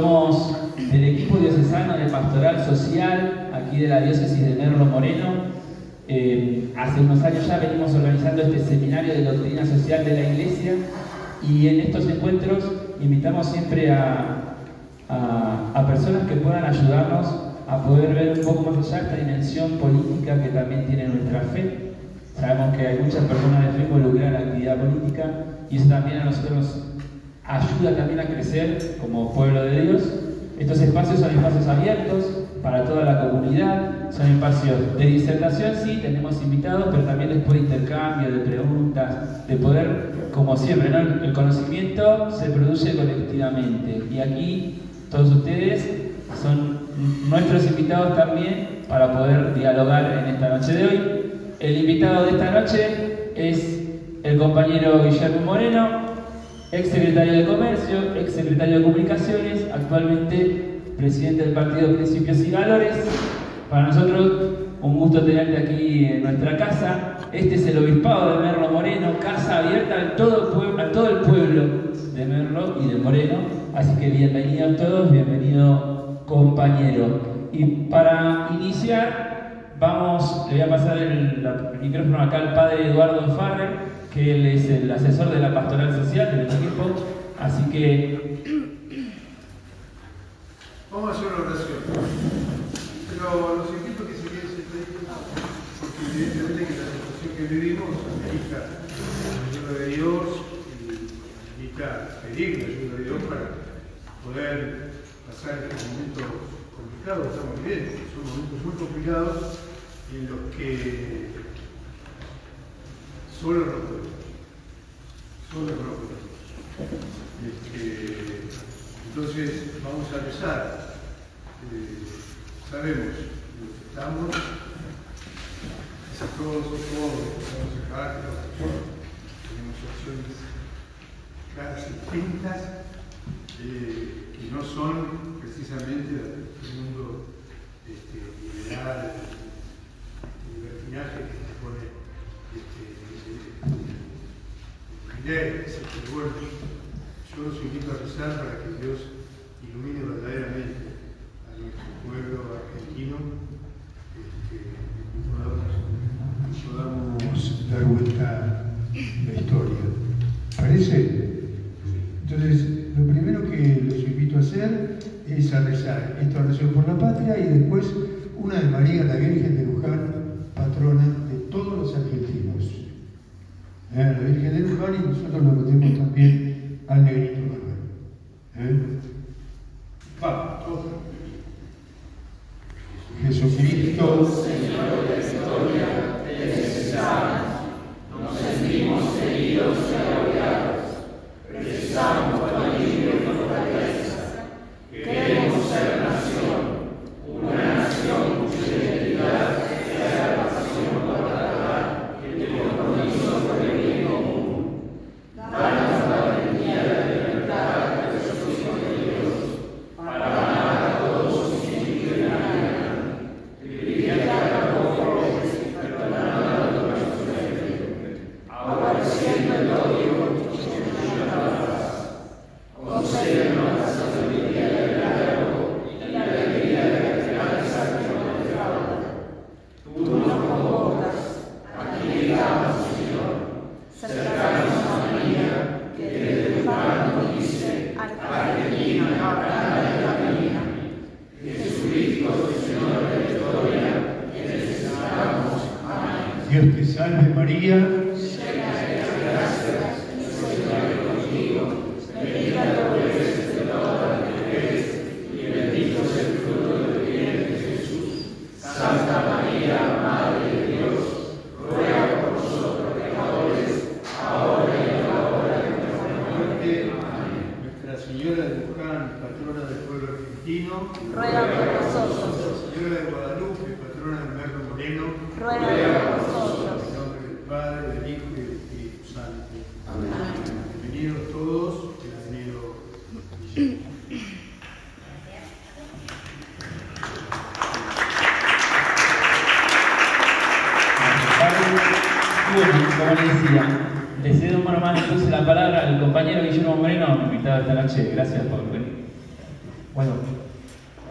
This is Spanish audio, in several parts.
Somos del equipo diocesano de pastoral social, aquí de la diócesis de Merlo Moreno. Eh, hace unos años ya venimos organizando este seminario de doctrina social de la Iglesia y en estos encuentros invitamos siempre a, a, personas que puedan ayudarnos a poder ver un poco más allá esta dimensión política que también tiene nuestra fe. Sabemos que hay muchas personas de fe involucradas en la actividad política y eso también a nosotros ayuda también a crecer como pueblo de Dios. Estos espacios son espacios abiertos para toda la comunidad, son espacios de disertación, sí, tenemos invitados, pero también después de intercambio, de preguntas, de poder, como siempre, el conocimiento se produce colectivamente y aquí todos ustedes son nuestros invitados también para poder dialogar en esta noche de hoy. El invitado de esta noche es el compañero Guillermo Moreno, ex secretario de Comercio, ex secretario de Comunicaciones, actualmente presidente del Partido Principios y Valores. Para nosotros, un gusto tenerte aquí en nuestra casa. Este es el Obispado de Merlo Moreno, casa abierta a todo, el pueblo de Merlo y de Moreno. Así que bienvenidos todos, bienvenido compañero. Y para iniciar, vamos, le voy a pasar el micrófono acá al padre Eduardo Farrer él es el asesor de la pastoral social del equipo, así que... Vamos a hacer una oración. Pero los a que se queden sentaditos, porque evidentemente que la situación que vivimos la ayuda de Dios y amerita pedir la ayuda de Dios para poder pasar estos momentos complicados, estamos viviendo. Son momentos muy complicados en los que solo podemos. Solo no podemos. Este, entonces vamos a rezar. Eh, sabemos lo que estamos, todos, todos estamos acá, tenemos opciones claras y distintas, eh, que no son precisamente del mundo este, liberal, libertinaje que se pone este, bueno, yo los invito a rezar para que Dios ilumine verdaderamente a nuestro pueblo argentino este, y podamos, dar vuelta la historia. ¿Parece? Entonces, lo primero que los invito a hacer es a rezar esta oración por la patria y después una de María, la Virgen de Luján, patrona de todos los argentinos. ¿Eh? La Virgen de Luján y nosotros lo metemos también al negrito Manuel. ¿Eh? Jesucristo, Señor de la historia, te necesitamos. Nos sentimos heridos y agobiados. Alivio y Gracias por venir. Bueno,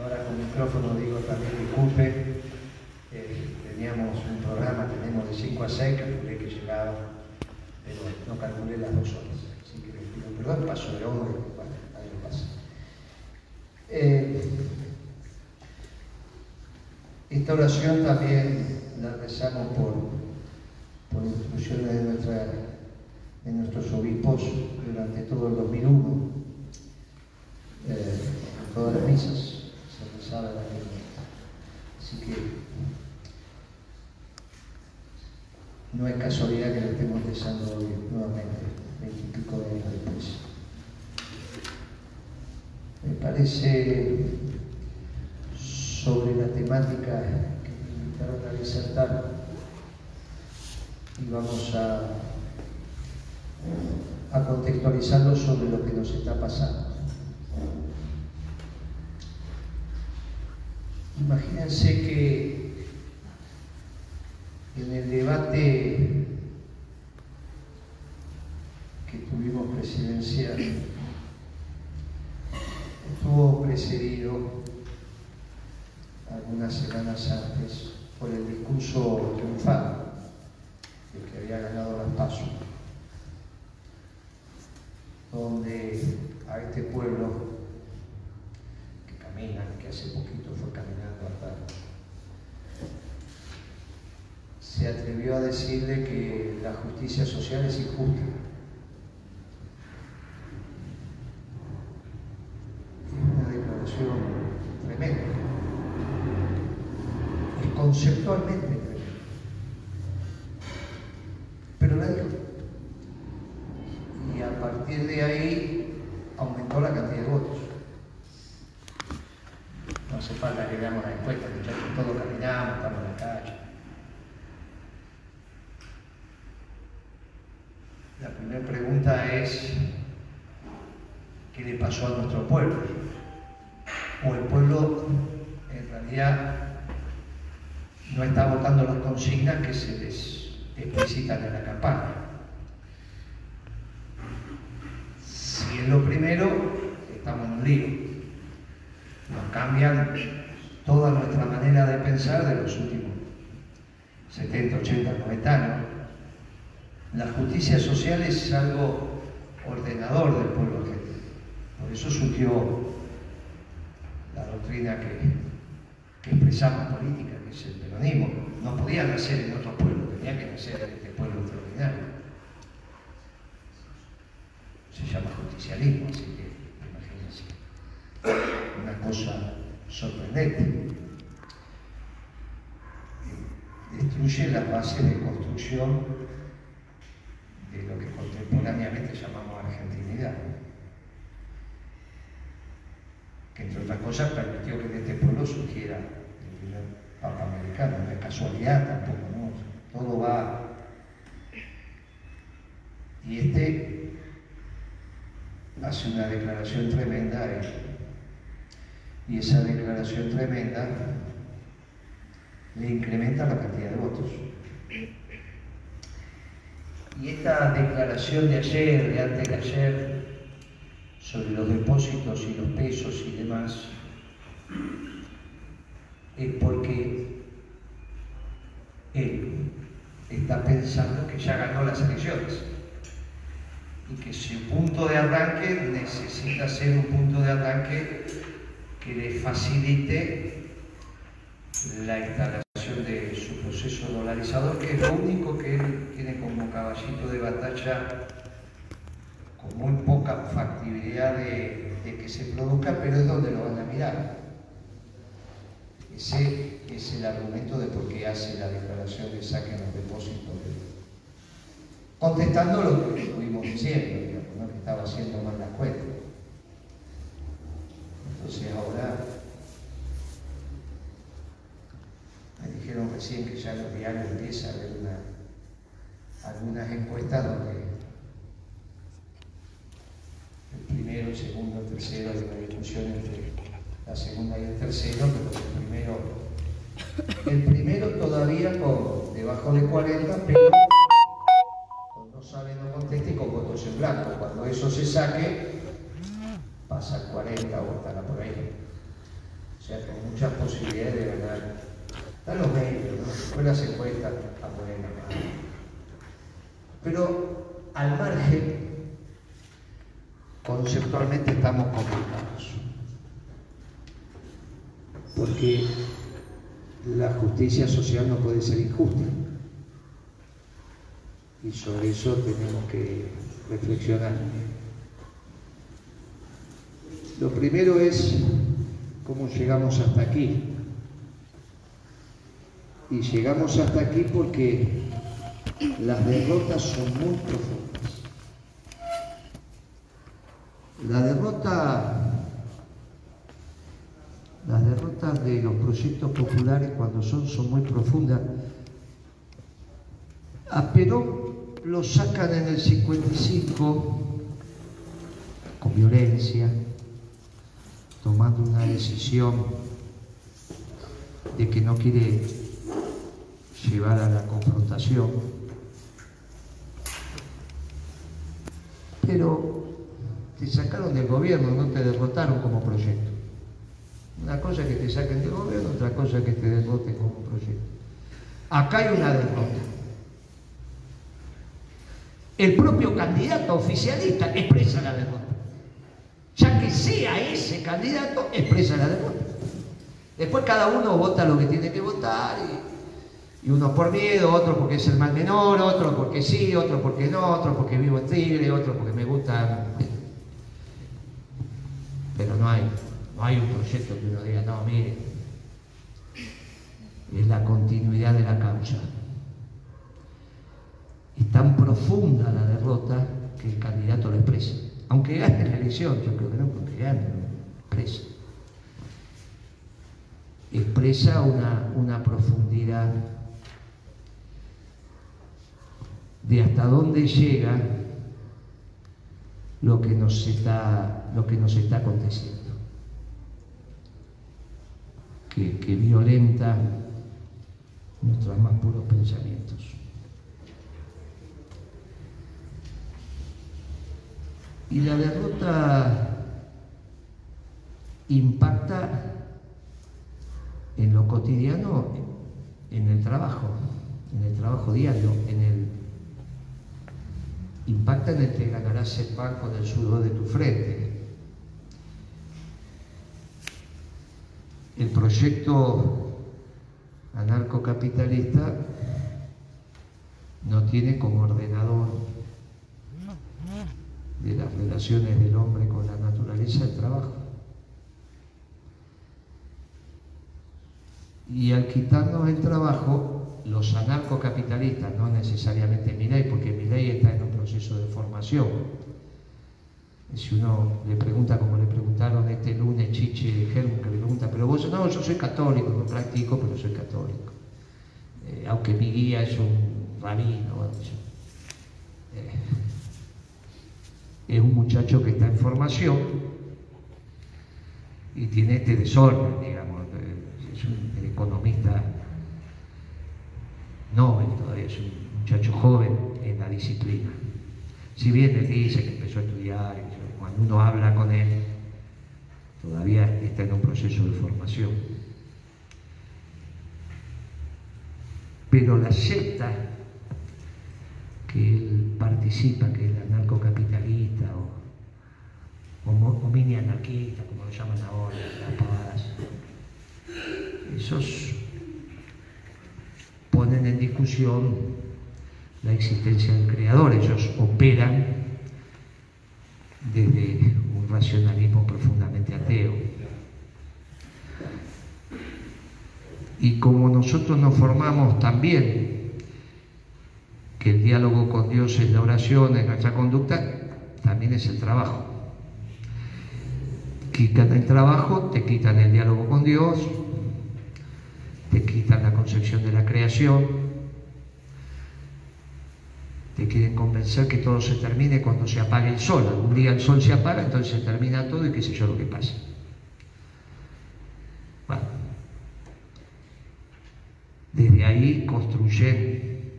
ahora con micrófono digo también disculpe, eh, teníamos un programa, tenemos de 5 a 6, calculé que llegaba, pero no calculé las dos horas. Así que les pido perdón, paso de hora, bueno, ahí lo pasa. Eh, esta oración también la rezamos por, por instrucciones de, nuestra, de nuestros obispos durante todo el 2001. Eh, todas las misas se rezaba la Así que no es casualidad que lo estemos rezando hoy nuevamente, veintipico de años después. Me parece sobre la temática que me invitaron a disertar y vamos a, a contextualizarlo sobre lo que nos está pasando. Imagínense que en el debate que tuvimos presidencial estuvo precedido algunas semanas antes por el discurso triunfal del que había ganado las pasos, donde a este pueblo que camina, que hace poquito fue caminando hasta se atrevió a decirle que la justicia social es injusta. Es una declaración tremenda. Es conceptualmente tremenda. Pero la dijo. Y a partir de ahí aumentó la cantidad de votos. No hace falta que veamos la encuesta, muchachos, todos caminamos, estamos en la calle. La primera pregunta es, ¿qué le pasó a nuestro pueblo? O el pueblo en realidad no está votando las consignas que se les explicitan en la campaña. Si es lo primero, estamos en un lío. Nos cambian toda nuestra manera de pensar de los últimos 70, 80, 90 años la justicia social es algo ordenador del pueblo. Por eso surgió la doctrina que, que expresamos política, que es el peronismo. No podía nacer en otro pueblo, tenía que nacer en este pueblo extraordinario. Se llama justicialismo, así que imagínense. Una cosa sorprendente. Destruye las bases de construcción de lo que contemporáneamente llamamos argentinidad, que entre otras cosas permitió que en este pueblo surgiera el primer Papa americano, no es casualidad tampoco, ¿no? Todo va. Y este hace una declaración tremenda y esa declaración tremenda le incrementa la cantidad de votos. Y esta declaración de ayer, de antes de ayer, sobre los depósitos y los pesos y demás, es porque él está pensando que ya ganó las elecciones y que su punto de arranque necesita ser un punto de arranque que le facilite la instalación de su proceso dolarizador, que es lo único que él tiene como caballito de batalla con muy poca factibilidad de, de que se produzca, pero es donde lo van a mirar. Ese es el argumento de por qué hace la declaración de saquen los depósitos. Contestando lo que estuvimos diciendo, que estaba haciendo mal la cuenta. Entonces ahora me dijeron recién que ya en los diarios empieza a haber una, algunas encuestas donde el primero, el segundo, el tercero, hay una discusión entre la segunda y el tercero, pero el primero, el primero todavía con debajo de 40, pero con no sabe, no conteste con votos en blanco. Cuando eso se saque, pasa al 40 o estará por ahí. sea, con muchas posibilidades de ganar. Están los medios, ¿no? Las encuestas a poner la mano. Pero al margen, conceptualmente estamos complicados. Porque la justicia social no puede ser injusta. Y sobre eso tenemos que reflexionar. Lo primero es cómo llegamos hasta aquí. Y llegamos hasta aquí porque las derrotas son muy profundas. La derrota, las derrotas de los proyectos populares cuando son, son muy profundas. A Perón lo sacan en el 55 con violencia, tomando una decisión de que no quiere llevar a la confrontación. Pero te sacaron del gobierno, no te derrotaron como proyecto. Una cosa es que te saquen del gobierno, otra cosa es que te derroten como proyecto. Acá hay una derrota. El propio candidato oficialista expresa la derrota. Ya que sea ese candidato, expresa la derrota. Después cada uno vota lo que tiene que votar y uno por miedo, otro porque es el más menor, otro porque sí, otro porque no, otro porque vivo en Tigre, otro porque me gusta. Pero no hay, no hay un proyecto que uno diga, no, mire, es la continuidad de la causa. Es tan profunda la derrota que el candidato lo expresa. Aunque gane la elección, yo creo que no, porque gane, expresa. Expresa una, una profundidad de hasta dónde llega lo que nos está, lo que nos está aconteciendo. Que, que violenta nuestros más puros pensamientos. Y la derrota impacta en lo cotidiano, en el trabajo, en el trabajo diario, en el impacta en el que ganarás el pan con el sudor de tu frente. El proyecto anarcocapitalista no tiene como ordenador de las relaciones del hombre con la naturaleza el trabajo. Y al quitarnos el trabajo, los anarcocapitalistas, no necesariamente ley, porque ley está en un proceso de formación. Si uno le pregunta, como le preguntaron este lunes Chiche y que le pregunta, pero vos, no, yo soy católico, no practico, pero soy católico. Eh, aunque mi guía es un rabino. Eh, es un muchacho que está en formación y tiene este desorden, digamos, es un economista Nobel todavía, es un muchacho joven en la disciplina. Si bien él dice que empezó a estudiar, cuando uno habla con él, todavía está en un proceso de formación. Pero la secta que él participa, que es el anarcocapitalista o, o, mini anarquista, como lo llaman ahora, la paz, esos ponen en discusión la existencia del creador, ellos operan desde un racionalismo profundamente ateo. Y como nosotros nos formamos también que el diálogo con Dios es la oración, es nuestra conducta, también es el trabajo. Quitan el trabajo, te quitan el diálogo con Dios, te quitan la concepción de la creación, te quieren convencer que todo se termine cuando se apague el sol. Algún día el sol se apaga, entonces se termina todo y qué sé yo lo que pasa. Bueno, desde ahí construyen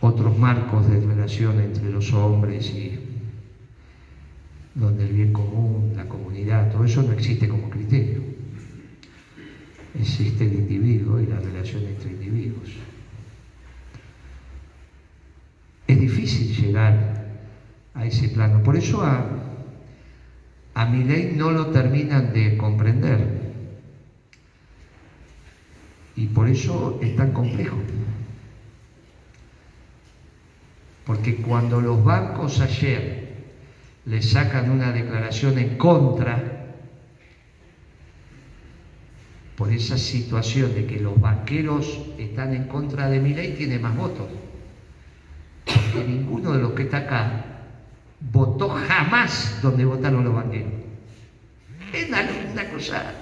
otros marcos de relación entre los hombres y, donde el bien común, la comunidad, todo eso no existe como criterio. Existe el individuo y la relación entre individuos. Es difícil llegar a ese plano. Por eso a, a mi ley no lo terminan de comprender. Y por eso es tan complejo. Porque cuando los bancos ayer le sacan una declaración en contra por esa situación de que los banqueros están en contra de mi ley, tiene más votos. Porque ninguno de los que está acá votó jamás donde votaron los banqueros. Es una, una cosa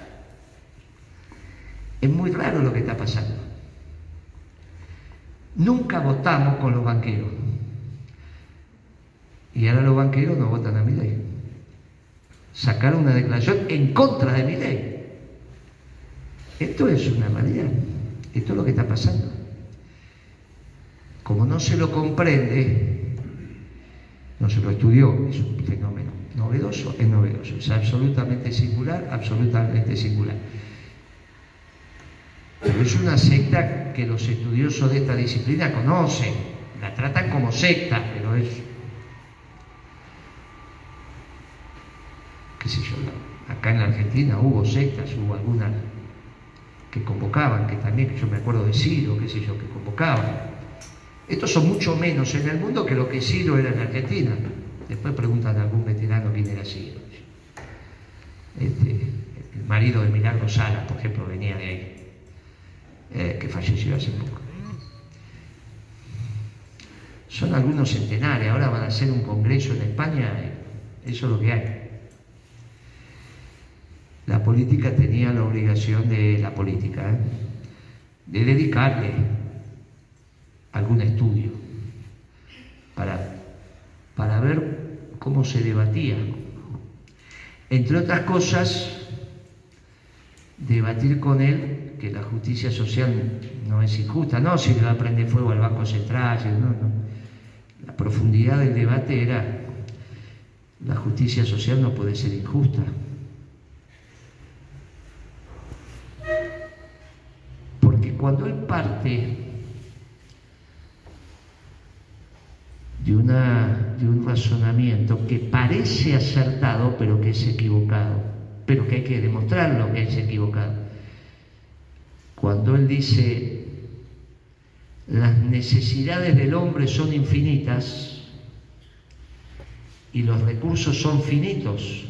es muy raro lo que está pasando. Nunca votamos con los banqueros. Y ahora los banqueros no votan a mi ley. Sacaron una declaración en contra de mi ley. Esto es una realidad. Esto es lo que está pasando. Como no se lo comprende, no se lo estudió, es un fenómeno novedoso, es novedoso, es absolutamente singular, absolutamente singular. Pero es una secta que los estudiosos de esta disciplina conocen, la tratan como secta, pero es, qué sé yo, acá en la Argentina hubo sectas, hubo algunas que convocaban, que también, yo me acuerdo de Ciro, qué sé yo, que convocaban. Estos son mucho menos en el mundo que lo que Ciro era en Argentina. Después preguntan a algún veterano quién era Ciro. Este, el marido de Milagro Salas, por ejemplo, venía de ahí eh, que falleció hace poco. Son algunos centenares, ahora van a hacer un congreso en España, eso es lo que hay. La política tenía la obligación de la política, ¿eh? de dedicarle algún estudio para, para ver cómo se debatía. Entre otras cosas, debatir con él que la justicia social no es injusta, no si le va a prender fuego al Banco Central, no, no. La profundidad del debate era, la justicia social no puede ser injusta. Porque cuando él parte de, una, de un razonamiento que parece acertado, pero que es equivocado, pero que hay que demostrarlo que es equivocado, cuando Él dice, las necesidades del hombre son infinitas y los recursos son finitos.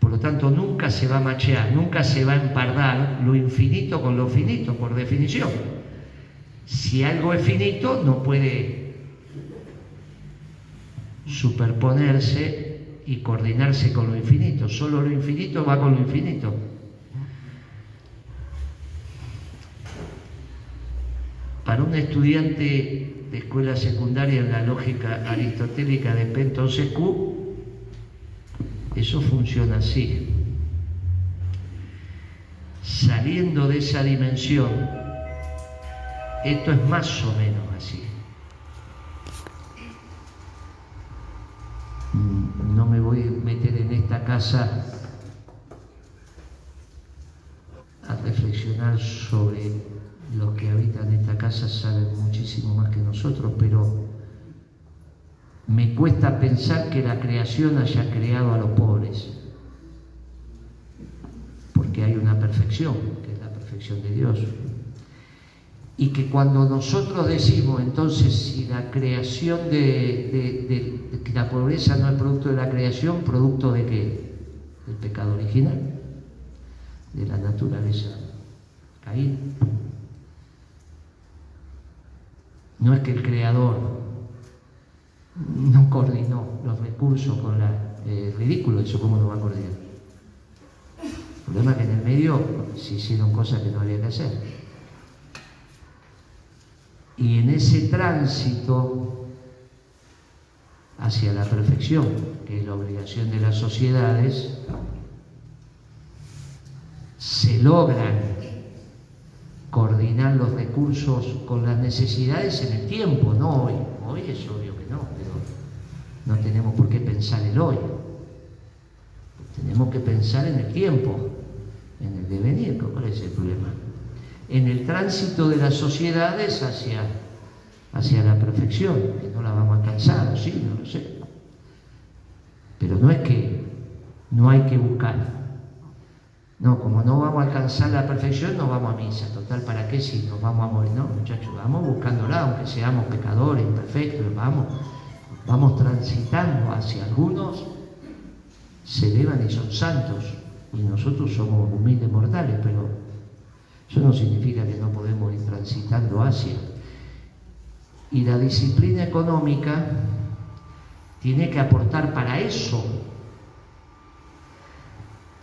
Por lo tanto, nunca se va a machear, nunca se va a empardar lo infinito con lo finito, por definición. Si algo es finito, no puede superponerse y coordinarse con lo infinito. Solo lo infinito va con lo infinito. Para un estudiante de escuela secundaria en la lógica aristotélica de entonces Q, eso funciona así. Saliendo de esa dimensión, esto es más o menos así. No me voy a meter en esta casa a reflexionar sobre los que habitan esta casa saben muchísimo más que nosotros, pero me cuesta pensar que la creación haya creado a los pobres, porque hay una perfección, que es la perfección de Dios. Y que cuando nosotros decimos entonces si la creación de, la pobreza no es producto de la creación, producto de qué? Del pecado original, de la naturaleza caída. No es que el creador no coordinó los recursos con la... Eh, ridículo eso, ¿cómo lo va a coordinar? El problema es que en el medio se hicieron cosas que no había que hacer. Y en ese tránsito hacia la perfección, que es la obligación de las sociedades, se logran coordinar los recursos con las necesidades en el tiempo, no hoy. Hoy es obvio que no, pero No tenemos por qué pensar el hoy. Tenemos que pensar en el tiempo, en el devenir, ¿cuál es el problema? En el tránsito de las sociedades hacia, hacia la perfección, que no la vamos a alcanzar, sí, no lo sé. Pero no es que no hay que buscar. No, como no vamos a alcanzar la perfección, no vamos a misa. Total, ¿para qué si nos vamos a morir? No, muchachos, vamos buscándola, aunque seamos pecadores, imperfectos, vamos, vamos transitando hacia algunos, se elevan y son santos, y nosotros somos humildes mortales, pero eso no significa que no podemos ir transitando hacia. Y la disciplina económica tiene que aportar para eso,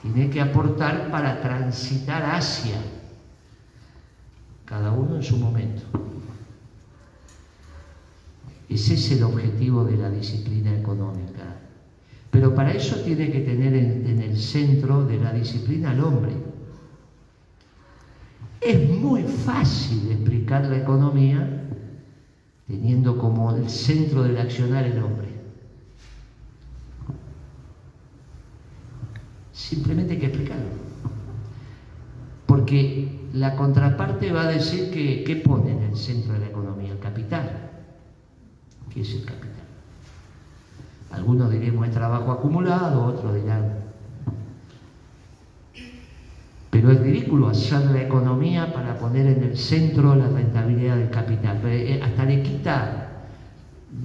tiene que aportar para transitar hacia, cada uno en su momento. Ese es el objetivo de la disciplina económica. Pero para eso tiene que tener en, en, el centro de la disciplina al hombre. Es muy fácil explicar la economía teniendo como el centro del accionar el hombre. Simplemente hay que explicarlo. Porque la contraparte va a decir que ¿qué pone en el centro de la economía? El capital. ¿Qué es el capital? Algunos diremos el trabajo acumulado, otros dirán. Pero es ridículo hacer la economía para poner en el centro la rentabilidad del capital. Eh, hasta le quita,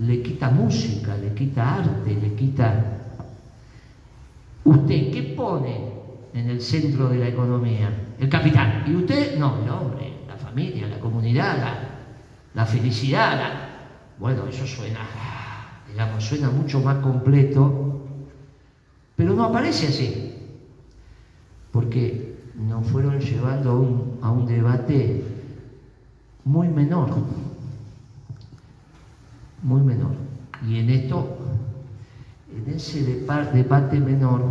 le quita música, le quita arte, le quita ¿Usted qué pone en el centro de la economía? El capital. ¿Y usted? No, el hombre, la familia, la comunidad, la, felicidad. Bueno, eso suena, digamos, suena mucho más completo, pero no aparece así. Porque nos fueron llevando a un, a un debate muy menor, muy menor. Y en esto en ese debate menor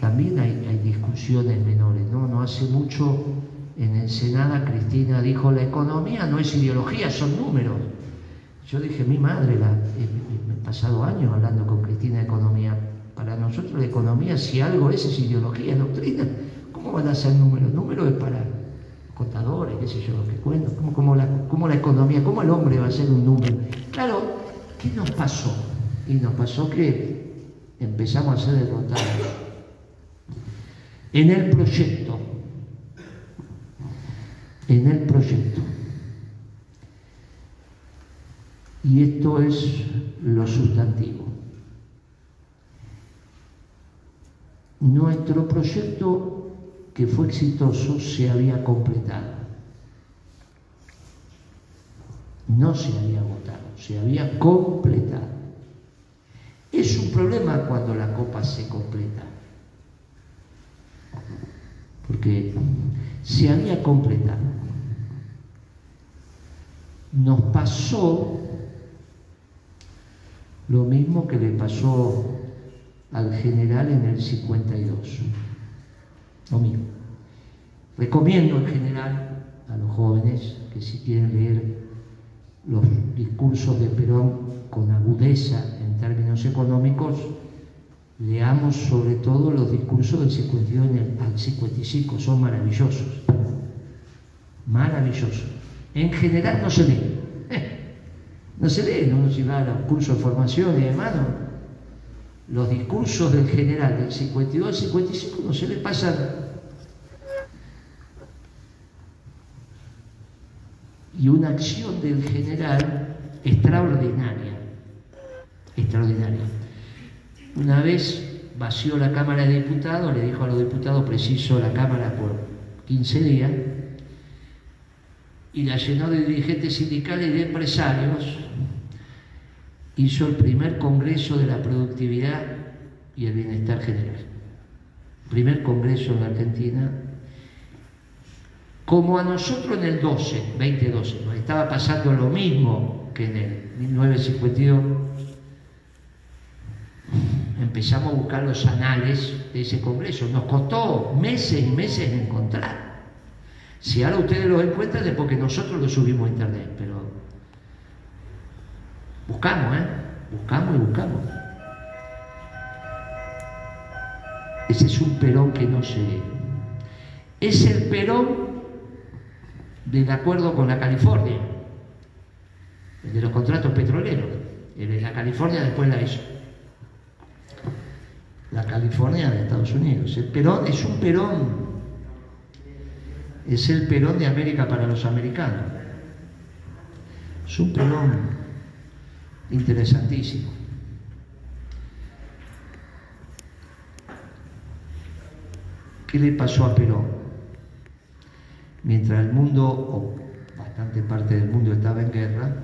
también hay, discusiones menores, ¿no? No hace mucho en Ensenada Cristina dijo, la economía no es ideología, son números. Yo dije, mi madre, la, he, pasado años hablando con Cristina de economía, para nosotros la economía, si algo es, es ideología, doctrina. ¿Cómo van a ser números? Números es para contadores, qué sé yo, lo que cuento. ¿Cómo, la, ¿Cómo la economía, cómo el hombre va a ser un número? Claro, ¿Qué nos pasó? Y nos pasó que empezamos a ser derrotados. En el proyecto, en el proyecto. Y esto es lo sustantivo. Nuestro proyecto que fue exitoso se había completado. No se había votado se había completado. Es un problema cuando la copa se completa, porque se había completado. Nos pasó lo mismo que le pasó al general en el 52. Lo mismo. Recomiendo en general a los jóvenes que si quieren leer los discursos de Perón con agudeza en términos económicos, leamos sobre todo los discursos del 52 al 55, son maravillosos, maravillosos. En general no se lee, no se lee, no se va a los cursos de formación y demás, los discursos del general del 52 al 55 no se le pasan y una acción del general extraordinaria, extraordinaria. Una vez vació la Cámara de Diputados, le dijo a los diputados, preciso la Cámara por 15 días, y la llenó de dirigentes sindicales y de empresarios, hizo el primer Congreso de la Productividad y el Bienestar General. Primer Congreso en Argentina como a nosotros en el 12, 2012, nos estaba pasando lo mismo que en el 1952, empezamos a buscar los anales de ese congreso. Nos costó meses y meses encontrar. Si ahora ustedes lo encuentran es porque nosotros lo subimos a internet, pero Buscamos, ¿eh? Buscamos y buscamos. Ese es un Perón que no se... Es el Perón del acuerdo con la California, el de los contratos petroleros. La California después la hizo. La California de Estados Unidos. El Perón es un Perón. Es el Perón de América para los americanos. Es un Perón interesantísimo. ¿Qué le pasó a Perón? Mientras el mundo, o bastante parte del mundo estaba en guerra,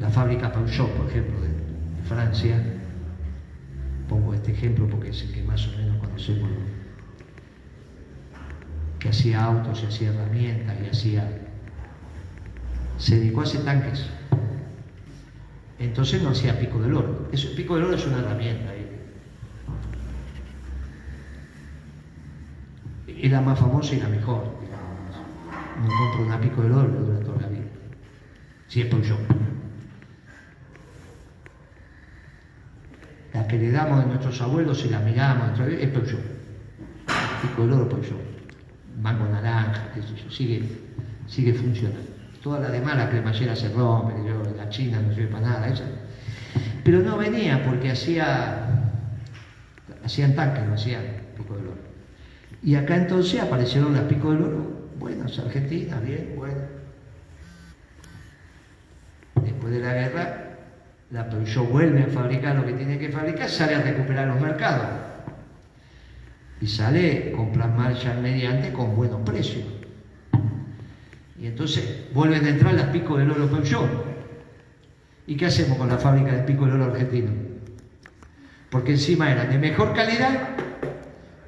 la fábrica Peugeot, por ejemplo, de, Francia, pongo este ejemplo porque es el que más o menos conocemos, que hacía autos y hacía herramientas y hacía... Se dedicó a hacer tanques. Entonces no hacía pico del oro. Eso, pico del oro es una herramienta. ¿eh? Era más famosa y la mejor. No compro una pico del oro durante toda la vida. Si es Peugeot. La que le damos de nuestros abuelos y la miramos, es Peugeot. Pico del oro Peugeot. Mango naranja, qué sé yo, sigue, sigue funcionando. Toda la demás, la cremallera se rompe, yo, la china no sirve para nada, esa. Pero no venía porque hacía, hacían tanques, no hacían pico del oro. Y acá entonces aparecieron las pico del oro, buenas, Argentina, bien, bueno. Después de la guerra, la Peugeot vuelve a fabricar lo que tiene que fabricar, sale a recuperar los mercados. Y sale con plan Marshall mediante con buenos precios. Y entonces vuelven a entrar las pico del oro Peugeot. ¿Y qué hacemos con la fábrica de pico del oro argentino? Porque encima eran de mejor calidad,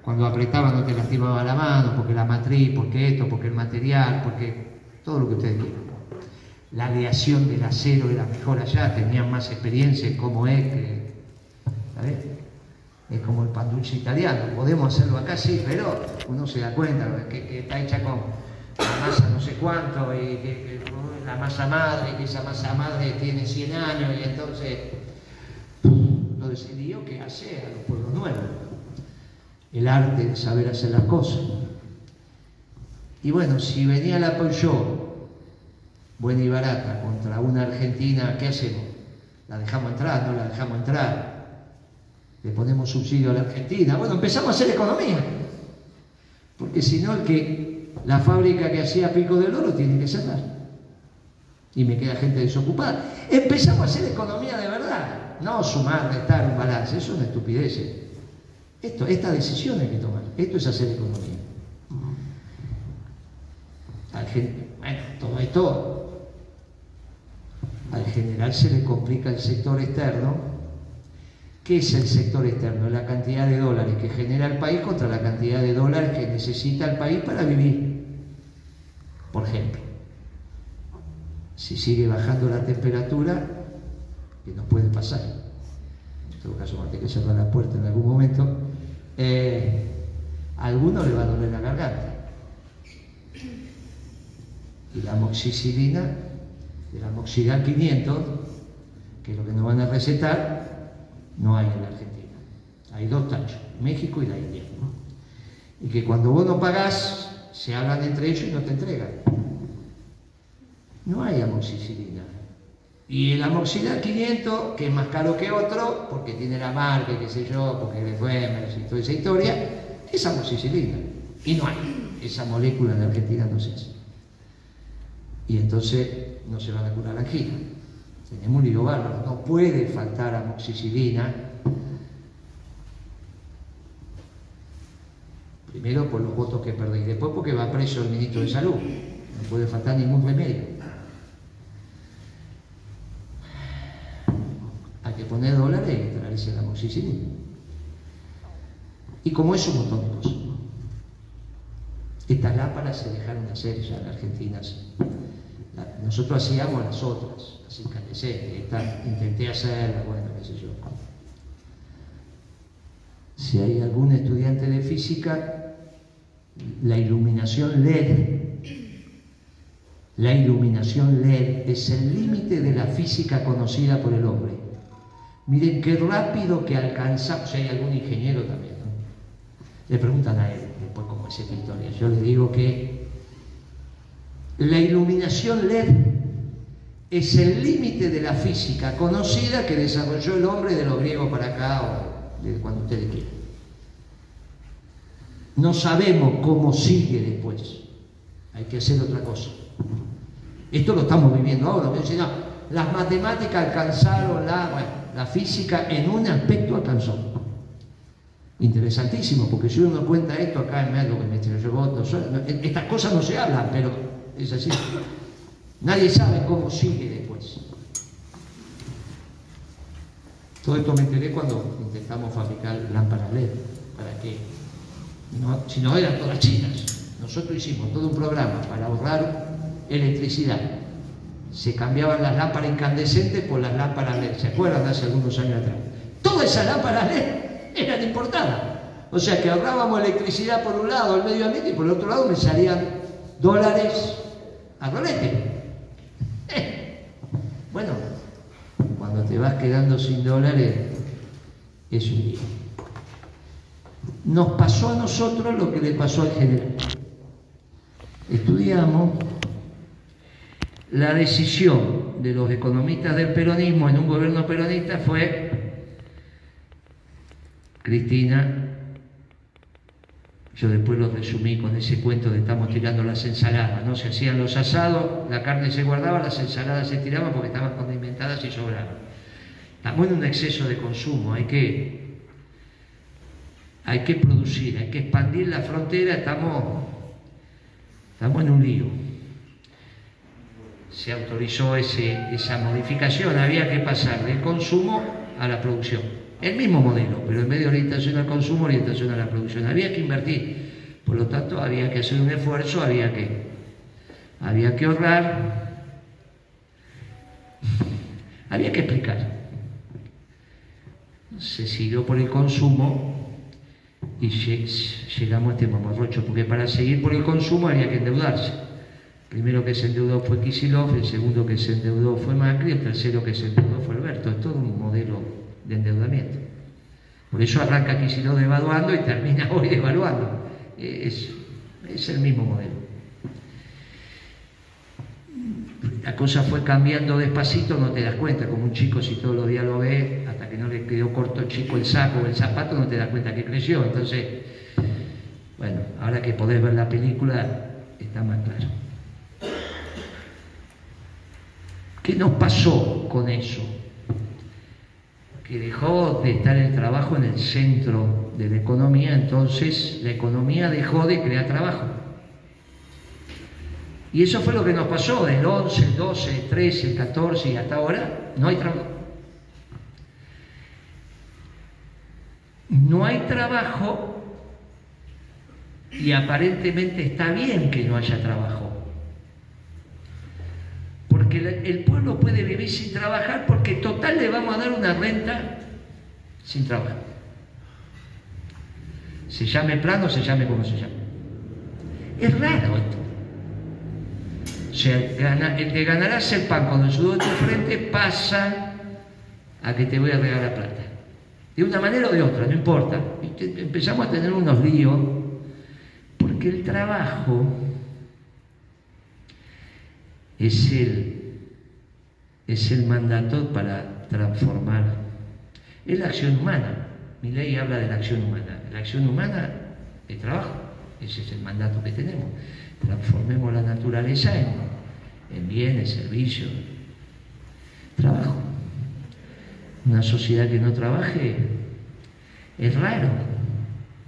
cuando apretaban no te lastimaba la mano, porque la matriz, porque esto, porque el material, porque todo lo que ustedes quieran. La aleación del acero era mejor allá, tenían más experiencia en cómo es que. ¿sabes? Es como el panduche italiano, podemos hacerlo acá, sí, pero uno se da cuenta que, que está hecha con la masa no sé cuánto, y que, la masa madre, que esa masa madre tiene 100 años, y entonces lo decidió que hace a los pueblos nuevos. El arte de saber hacer las cosas. Y bueno, si venía la Peugeot, buena y barata, contra una Argentina, ¿qué hacemos? ¿La dejamos entrar? ¿No la dejamos entrar? ¿Le ponemos subsidio a la Argentina? Bueno, empezamos a hacer economía. Porque si no, el que la fábrica que hacía pico del oro tiene que cerrar. Y me queda gente desocupada. Empezamos a hacer economía de verdad. No sumar, restar un balance. Eso es una estupidez. Esto, esta decisión hay que tomar. Esto es hacer economía. Al gen... Bueno, todo esto, al general se le complica el sector externo. ¿Qué es el sector externo? La cantidad de dólares que genera el país contra la cantidad de dólares que necesita el país para vivir. Por ejemplo, si sigue bajando la temperatura, que nos puede pasar, en todo caso vamos a tener que cerrar la puerta en algún momento, eh, a alguno le va a doler la garganta. Y la amoxicilina, el amoxidal 500, que es lo que nos van a recetar, no hay en la Argentina. Hay dos tachos, México y la India. Y que cuando vos no pagás, se hablan entre ellos y no te entregan. No hay amoxicilina. Y el amoxidal 500, que es más caro que otro, porque tiene la marca, qué sé yo, porque le fue y toda esa historia, es amoxicilina. Y no hay. Esa molécula en Argentina no se hace. Y entonces no se van a curar la angina. Tenemos un lío bárbaro. No puede faltar amoxicilina. Primero por los votos que perdéis, después porque va preso el ministro de Salud. No puede faltar ningún remedio. Hay que poner dólares y traerse la amoxicilina. Y como eso, un montón de cosas. Estas lámparas se dejaron de hacer ya en Argentina. Nosotros hacíamos las otras, las incandescentes. Esta intenté hacerlas, bueno, qué sé yo. Si hay algún estudiante de física, la iluminación LED La iluminación LED es el límite de la física conocida por el hombre. Miren qué rápido que alcanzamos, si hay algún ingeniero también, ¿no? Le preguntan a él después cómo es esta historia. Yo le digo que la iluminación LED es el límite de la física conocida que desarrolló el hombre de los griegos para acá o de cuando ustedes quieran. No sabemos cómo sigue después. Hay que hacer otra cosa. Esto lo estamos viviendo ahora. las matemáticas alcanzaron la, física en un aspecto alcanzó. Interesantísimo, porque si uno cuenta esto acá en medio que me yo estas cosas no se hablan, pero es así. Nadie sabe cómo sigue después. Todo esto me enteré cuando intentamos fabricar lámparas LED. ¿Para qué? si no eran todas chinas. Nosotros hicimos todo un programa para ahorrar electricidad. Se cambiaban las lámparas incandescentes por las lámparas LED. ¿Se acuerdan de hace algunos años atrás? Todas esas lámparas LED eran importadas. O sea que ahorrábamos electricidad por un lado, el medio ambiente, y por el otro lado me salían dólares a rolete. Bueno, cuando te vas quedando sin dólares, es un día. Nos pasó a nosotros lo que le pasó al general. Estudiamos la decisión de los economistas del peronismo en un gobierno peronista fue Cristina yo después lo resumí con ese cuento de estamos tirando las ensaladas, ¿no? Se hacían los asados, la carne se guardaba, las ensaladas se tiraban porque estaban condimentadas y sobraban. Estamos en un exceso de consumo, hay que, hay que producir, hay que expandir la frontera, estamos, estamos en un lío. Se autorizó esa modificación, había que pasar del consumo a la producción. El mismo modelo, pero en vez de orientación al consumo, orientación a la producción. Había que invertir, por lo tanto había que hacer un esfuerzo, había que, había que ahorrar, había que explicar. Se siguió por el consumo y llegamos a este mamarrocho, porque para seguir por el consumo había que endeudarse. El primero que se endeudó fue Kisilov, el segundo que se endeudó fue Macri, el tercero que se endeudó fue Alberto. Es todo un modelo de endeudamiento. Por eso arranca no devaluando y termina hoy devaluando. Es, es el mismo modelo. La cosa fue cambiando despacito, no te das cuenta, como un chico si todos los días lo ve, hasta que no le quedó corto el chico el saco o el zapato, no te das cuenta que creció. Entonces, bueno, ahora que podés ver la película, está más claro. ¿Qué nos pasó con eso? Que dejó de estar el trabajo en el centro de la economía, entonces la economía dejó de crear trabajo. Y eso fue lo que nos pasó del 11, el 12, el 13, el 14 y hasta ahora, no hay trabajo. No hay trabajo y aparentemente está bien que no haya trabajo. Porque el pueblo puede vivir sin trabajar porque total le vamos a dar una renta sin trabajo. Se llame plano, se llame como se llame. Es raro esto. O sea, el que ganarás el pan con el sudor de tu frente pasa a que te voy a regalar plata. De una manera o de otra, no importa. Empezamos a tener unos líos porque el trabajo es el es el mandato para transformar. Es la acción humana. Mi ley habla de la acción humana. La acción humana es trabajo. Ese es el mandato que tenemos. Transformemos la naturaleza en, en bienes, servicios, trabajo. Una sociedad que no trabaje es raro,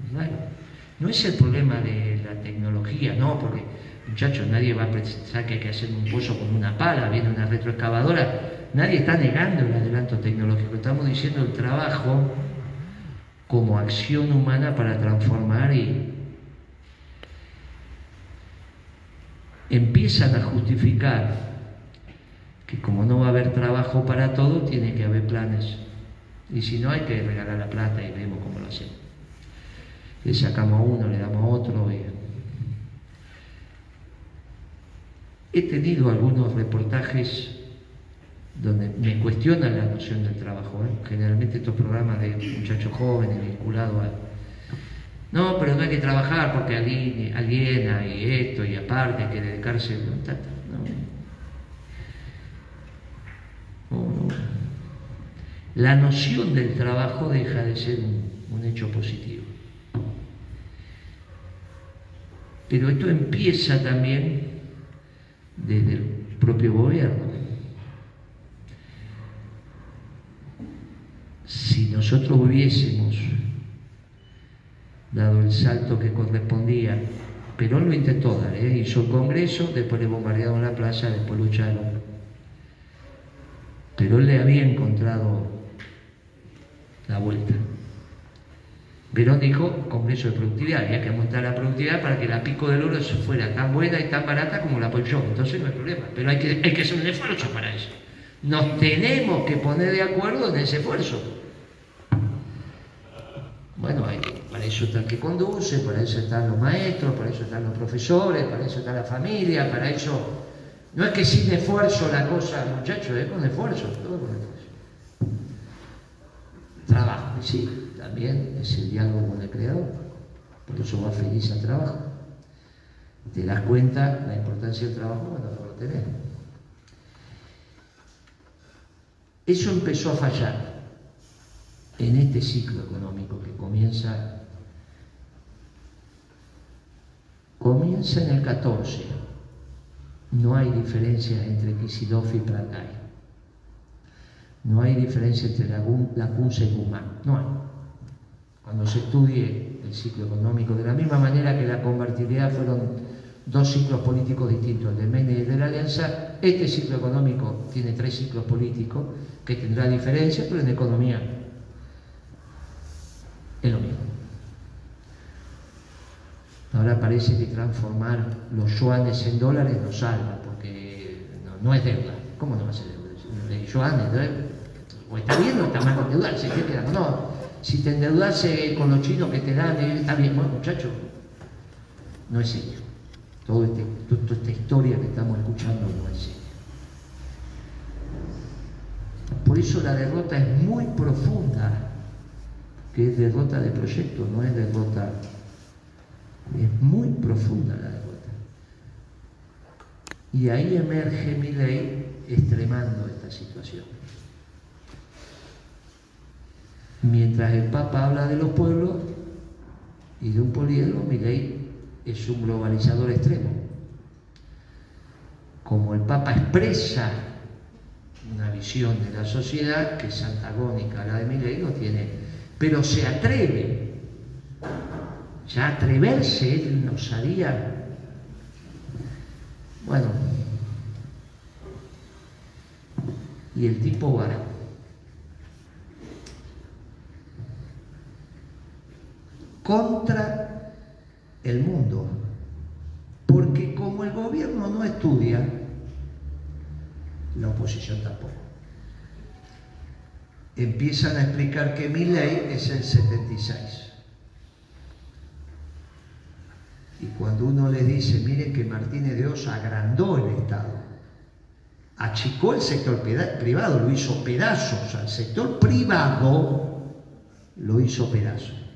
es raro. No es el problema de la tecnología, no, porque Muchachos, nadie va a pensar que hay que hacer un pozo con una pala, viene una retroexcavadora. Nadie está negando el adelanto tecnológico. Estamos diciendo el trabajo como acción humana para transformar y empiezan a justificar que como no va a haber trabajo para todo, tiene que haber planes. Y si no, hay que regalar la plata y vemos cómo lo hacemos. Le sacamos a uno, le damos a otro. Y He tenido algunos reportajes donde me cuestionan la noción del trabajo. ¿eh? Generalmente estos programas de muchachos jóvenes vinculados a... No, pero no hay que trabajar porque aliena y esto y aparte hay que dedicarse... La noción del trabajo deja de ser un hecho positivo. Pero esto empieza también desde el propio gobierno. Si nosotros hubiésemos dado el salto que correspondía, Perón lo intentó dar, ¿eh? hizo el Congreso, después le bombardearon la plaza, después lucharon. Perón le había encontrado la vuelta. Perón dijo Congreso de Productividad, había que aumentar la productividad para que la pico del oro fuera tan buena y tan barata como la apoyó. Entonces no hay problema, pero hay que, hay que hacer un esfuerzo para eso. Nos tenemos que poner de acuerdo en ese esfuerzo. Bueno, para eso está el que conduce, para eso están los maestros, para eso están los profesores, para eso está la familia, para eso... No es que sin esfuerzo la cosa, muchachos, es con esfuerzo, todo con esfuerzo. Trabajo, sí, también es el diálogo con el creador, por eso va feliz al trabajo. Te das cuenta la importancia del trabajo cuando no lo tenés. Eso empezó a fallar en este ciclo económico que comienza, comienza en el 14. No hay diferencia entre Kicillof y Pratay. No hay diferencia entre la, la y Guzmán. No hay cuando se estudie el ciclo económico, de la misma manera que la convertibilidad fueron dos ciclos políticos distintos, el de Menem y el de la Alianza, este ciclo económico tiene tres ciclos políticos que tendrá diferencias, pero en economía es lo mismo. Ahora parece que transformar los yuanes en dólares nos salva, porque no, es deuda. ¿Cómo no va a ser deuda? O está bien o está mal con deuda, se queda, no, si te endeudase con los chinos que te dan, eh, está bien, bueno, muchachos, no es serio. Este, toda esta historia que estamos escuchando no es serio. Por eso la derrota es muy profunda, que es derrota de proyecto, no es derrota. Es muy profunda la derrota. Y ahí emerge mi ley extremando esta situación. Mientras el Papa habla de los pueblos y de un poliedro, ley es un globalizador extremo. Como el Papa expresa una visión de la sociedad que es antagónica a la de ley, no tiene, pero se atreve. Ya atreverse, él nos haría. Bueno, y el tipo va contra el mundo. Porque como el gobierno no estudia, la oposición tampoco. Empiezan a explicar que mi ley es el 76. Y cuando uno le dice, miren que Martínez de Osa agrandó el Estado, achicó el sector privado, lo hizo pedazos, al sector privado lo hizo pedazos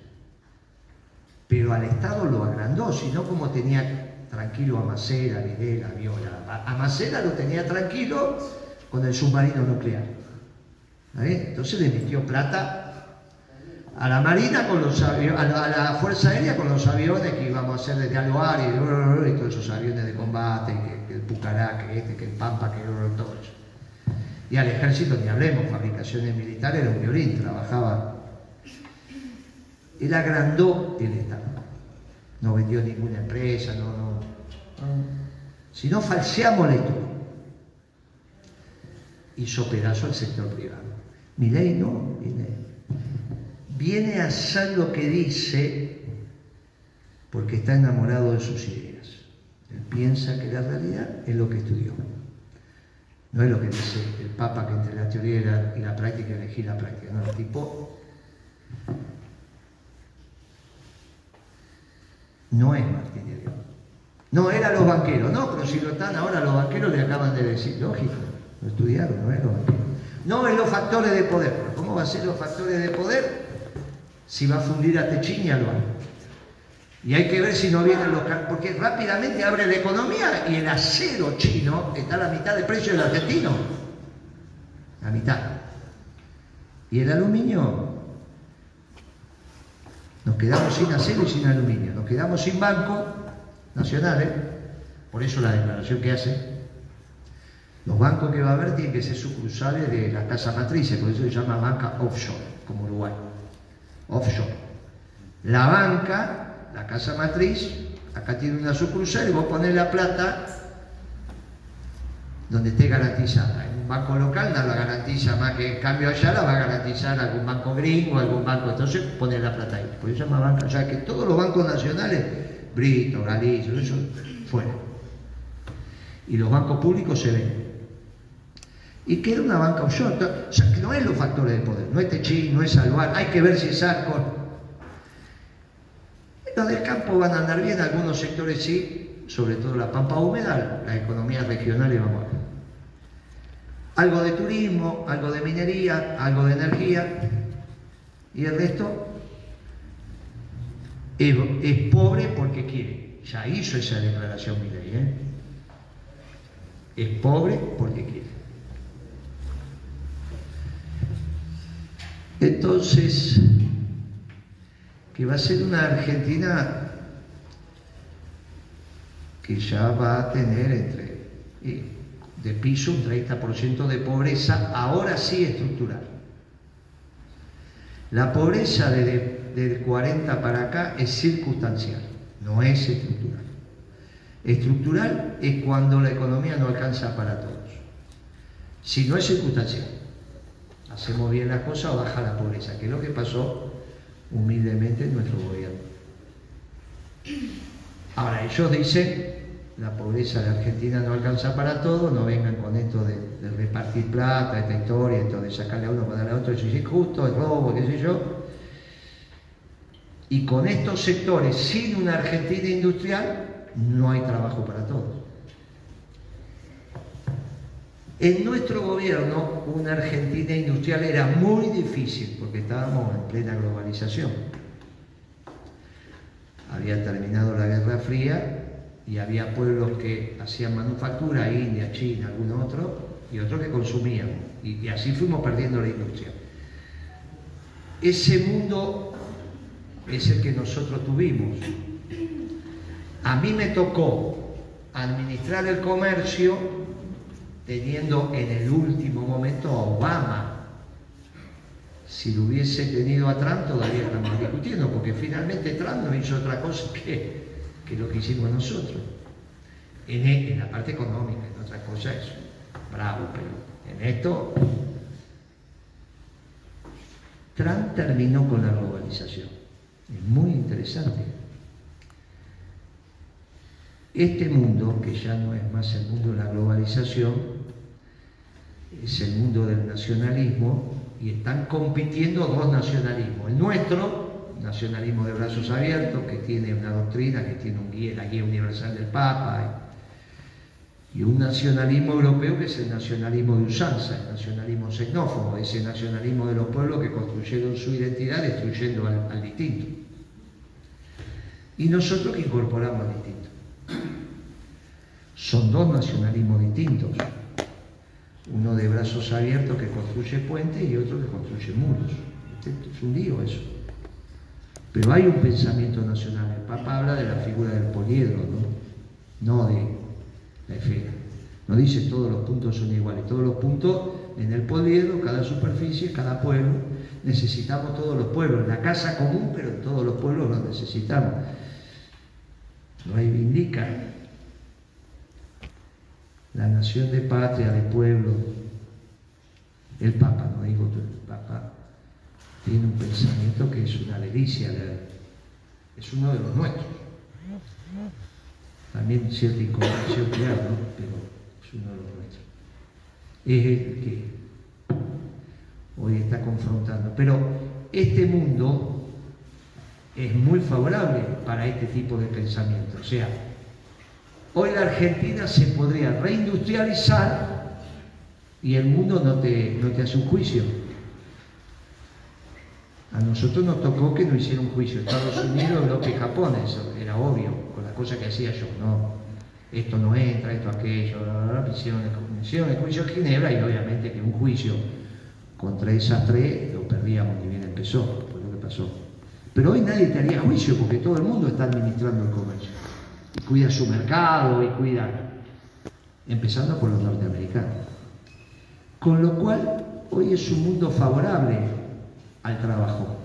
pero al Estado lo agrandó, sino como tenía tranquilo a Macera, Videla, Viola. A Macera lo tenía tranquilo con el submarino nuclear. Entonces le metió plata a la Marina con los a la, Fuerza Aérea con los aviones que íbamos a hacer desde Aloar y, y todos esos aviones de combate, que, el Pucará, que este, que el Pampa, que todo eso. Y al ejército ni hablemos, fabricaciones militares, era un violín, trabajaba él agrandó el Estado. No vendió ninguna empresa, no, no. Si no falseamos la historia. Hizo pedazo al sector privado. Mi ley no, viene, viene a hacer lo que dice porque está enamorado de sus ideas. Él piensa que la realidad es lo que estudió. No es lo que dice el Papa que entre la teoría y la, y la práctica elegir la práctica. No, el tipo no es Martín de Dios. No, eran los banqueros, no, pero si lo están ahora los banqueros le acaban de decir, lógico, lo estudiaron, no es los banqueros. No en los factores de poder. ¿Cómo va a ser los factores de poder si va a fundir a Techín y a Y hay que ver si no vienen los... Porque rápidamente abre la economía y el acero chino está a la mitad del precio del argentino. La mitad. Y el aluminio, nos quedamos sin acero y sin aluminio. Nos quedamos sin bancos nacionales. Por eso la declaración que hace los bancos que va a haber tienen que ser sucursales de la casa matriz, por eso se llama banca offshore, como Uruguay. Offshore. La banca, la casa matriz, acá tiene una sucursal y vos pones la plata donde esté garantizada. Un banco local no la garantiza más que en cambio allá la va a garantizar algún banco gringo, algún banco, entonces pones la plata ahí. Por eso llama banca, o que todos los bancos nacionales, Brito, Galicia, eso, fuera. Y los bancos públicos se ven y queda una banca offshore. O sea, que no es los factores de poder, no es Techín, no es Salvar, hay que ver si es Arcor. Los del campo van a andar bien, algunos sectores sí, sobre todo la pampa húmeda, las economías regionales vamos a ver. Algo de turismo, algo de minería, algo de energía, y el resto es, pobre porque quiere. Ya hizo esa declaración Milei, ¿eh? Es pobre porque quiere. Entonces, que va a ser una Argentina que ya va a tener entre de piso un 30% de pobreza, ahora sí estructural. La pobreza del 40 para acá es circunstancial, no es estructural. Estructural es cuando la economía no alcanza para todos. Si no es circunstancial hacemos bien las cosas o baja la pobreza, que es lo que pasó humildemente en nuestro gobierno. Ahora, ellos dicen, la pobreza de Argentina no alcanza para todo, no vengan con esto de, repartir plata, esta historia, esto de sacarle a uno para darle a otro, eso es injusto, es robo, qué sé yo. Y con estos sectores, sin una Argentina industrial, no hay trabajo para todos. En nuestro gobierno, una Argentina industrial era muy difícil porque estábamos en plena globalización. Había terminado la Guerra Fría y había pueblos que hacían manufactura, India, China, algún otro, y otros que consumían. Y, así fuimos perdiendo la industria. Ese mundo es el que nosotros tuvimos. A mí me tocó administrar el comercio teniendo en el último momento a Obama. Si lo hubiese tenido a Trump todavía estamos discutiendo, porque finalmente Trump no hizo otra cosa que, que lo que hicimos nosotros. En, e, en la parte económica, en otra cosa es bravo, pero en esto Trump terminó con la globalización. Es muy interesante. Este mundo, que ya no es más el mundo de la globalización, es el mundo del nacionalismo y están compitiendo dos nacionalismos. El nuestro, nacionalismo de brazos abiertos, que tiene una doctrina, que tiene un guía, la guía universal del Papa, y un nacionalismo europeo que es el nacionalismo de usanza, el nacionalismo xenófobo, ese nacionalismo de los pueblos que construyeron su identidad destruyendo al, distinto. Y nosotros que incorporamos al distinto. Son dos nacionalismos distintos. Uno de brazos abiertos que construye puentes y otro que construye muros. Este es un lío eso. Pero hay un pensamiento nacional. El Papa habla de la figura del poliedro, ¿no? No de la esfera. No dice todos los puntos son iguales. Todos los puntos en el poliedro, cada superficie, cada pueblo, necesitamos todos los pueblos. La casa común, pero en todos los pueblos los necesitamos reivindica la nación de patria, de pueblo. El Papa, no digo tú, tiene un pensamiento que es una delicia, es uno de los nuestros. También cierta incomprensión que hay, pero es uno de los nuestros. Es el que hoy está confrontando. Pero este mundo es muy favorable para este tipo de pensamiento. O sea, Hoy la Argentina se podría reindustrializar y el mundo no te, no te hace un juicio. A nosotros nos tocó que no hiciera un juicio Estados Unidos, Europa y Japón, eso era obvio, con las cosas que hacía yo, no, esto no entra, esto aquello, hicieron el juicio de Ginebra y obviamente que un juicio contra esas tres lo perdíamos ni bien empezó, por lo que pasó. Pero hoy nadie te haría juicio porque todo el mundo está administrando el comercio. Y cuida su mercado y cuida, empezando por los norteamericanos. Con lo cual, hoy es un mundo favorable al trabajo.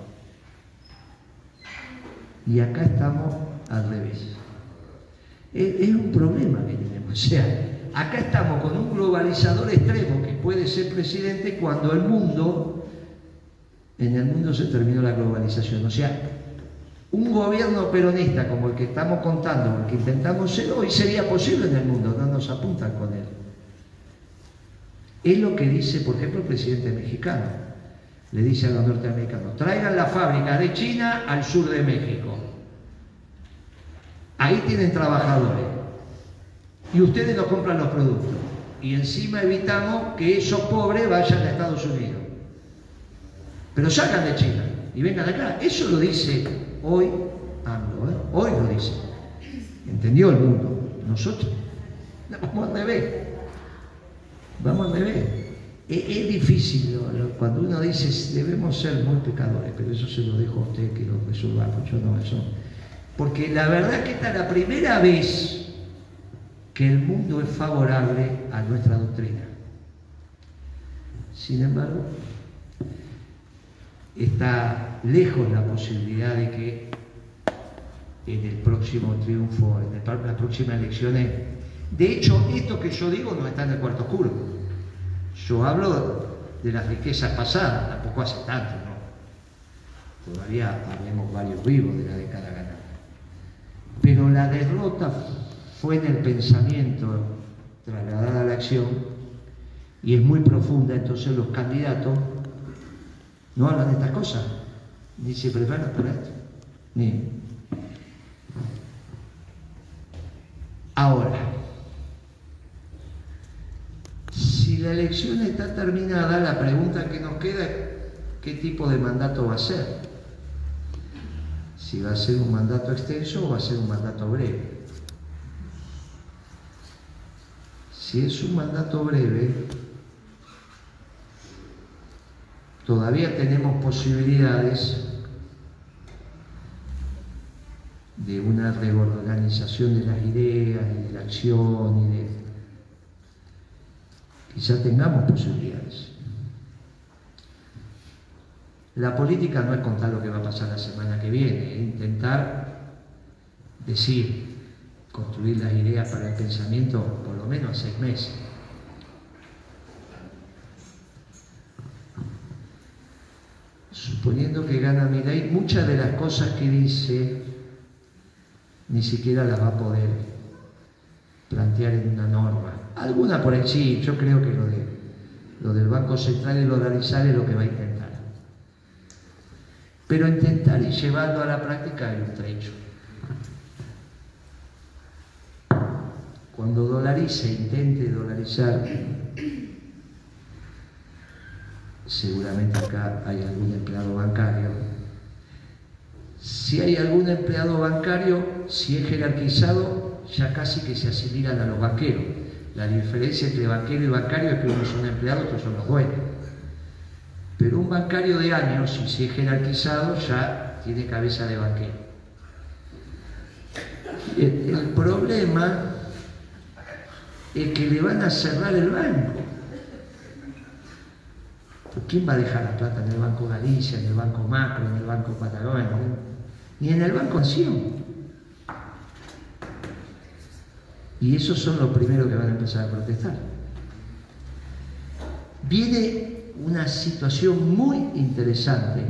Y acá estamos al revés. Es, es un problema que tenemos. O sea, acá estamos con un globalizador extremo que puede ser presidente cuando el mundo, en el mundo se terminó la globalización. O sea, un gobierno peronista como el que estamos contando, el que intentamos ser hoy, sería posible en el mundo, no nos apuntan con él. Es lo que dice, por ejemplo, el presidente mexicano. Le dice a los norteamericanos, traigan la fábrica de China al sur de México. Ahí tienen trabajadores. Y ustedes nos compran los productos. Y encima evitamos que esos pobres vayan a Estados Unidos. Pero salgan de China y vengan acá. Eso lo dice hoy AMLO, ¿eh? hoy lo dice. ¿Entendió el mundo? Nosotros vamos al revés. Vamos al revés. Es, es difícil cuando uno dice debemos ser muy pecadores, pero eso se lo dejo a usted que lo resuelva, pues yo no eso. Porque la verdad que esta es la primera vez que el mundo es favorable a nuestra doctrina. Sin embargo, está lejos la posibilidad de que en el próximo triunfo, en las próximas elecciones, de hecho, esto que yo digo no está en el cuarto oscuro. Yo hablo de las riquezas pasadas, tampoco hace tanto, ¿no? Todavía habemos varios vivos de la década ganada. Pero la derrota fue en el pensamiento trasladada a la acción y es muy profunda, entonces los candidatos no hablan de estas cosas, ni se preparan para esto, ni. Ahora, si la elección está terminada, la pregunta que nos queda es qué tipo de mandato va a ser. Si va a ser un mandato extenso o va a ser un mandato breve. Si es un mandato breve, todavía tenemos posibilidades de una reorganización de las ideas y de la acción y de... Quizá tengamos posibilidades. La política no es contar lo que va a pasar la semana que viene, es intentar decir, construir las ideas para el pensamiento por lo menos seis meses. Suponiendo que gana Milei, muchas de las cosas que dice ni siquiera las va a poder plantear en una norma. Alguna por ahí sí, yo creo que lo, de, lo del Banco Central y dolarizar es lo que va a intentar. Pero intentar y llevarlo a la práctica hay un trecho. Cuando dolarice, intente dolarizar, seguramente acá hay algún empleado bancario. Si hay algún empleado bancario, si es jerarquizado, ya casi que se asimilan a los banqueros. La diferencia entre banquero y bancario es que unos son empleados, otros son los dueños. Pero un bancario de años, si es jerarquizado, ya tiene cabeza de banquero. El, el problema es que le van a cerrar el banco. ¿Quién va a dejar la plata en el Banco Galicia, en el Banco Macro, en el Banco Patagonia? Ni en el Banco Acción. Y esos son los primeros que van a empezar a protestar. Viene una situación muy interesante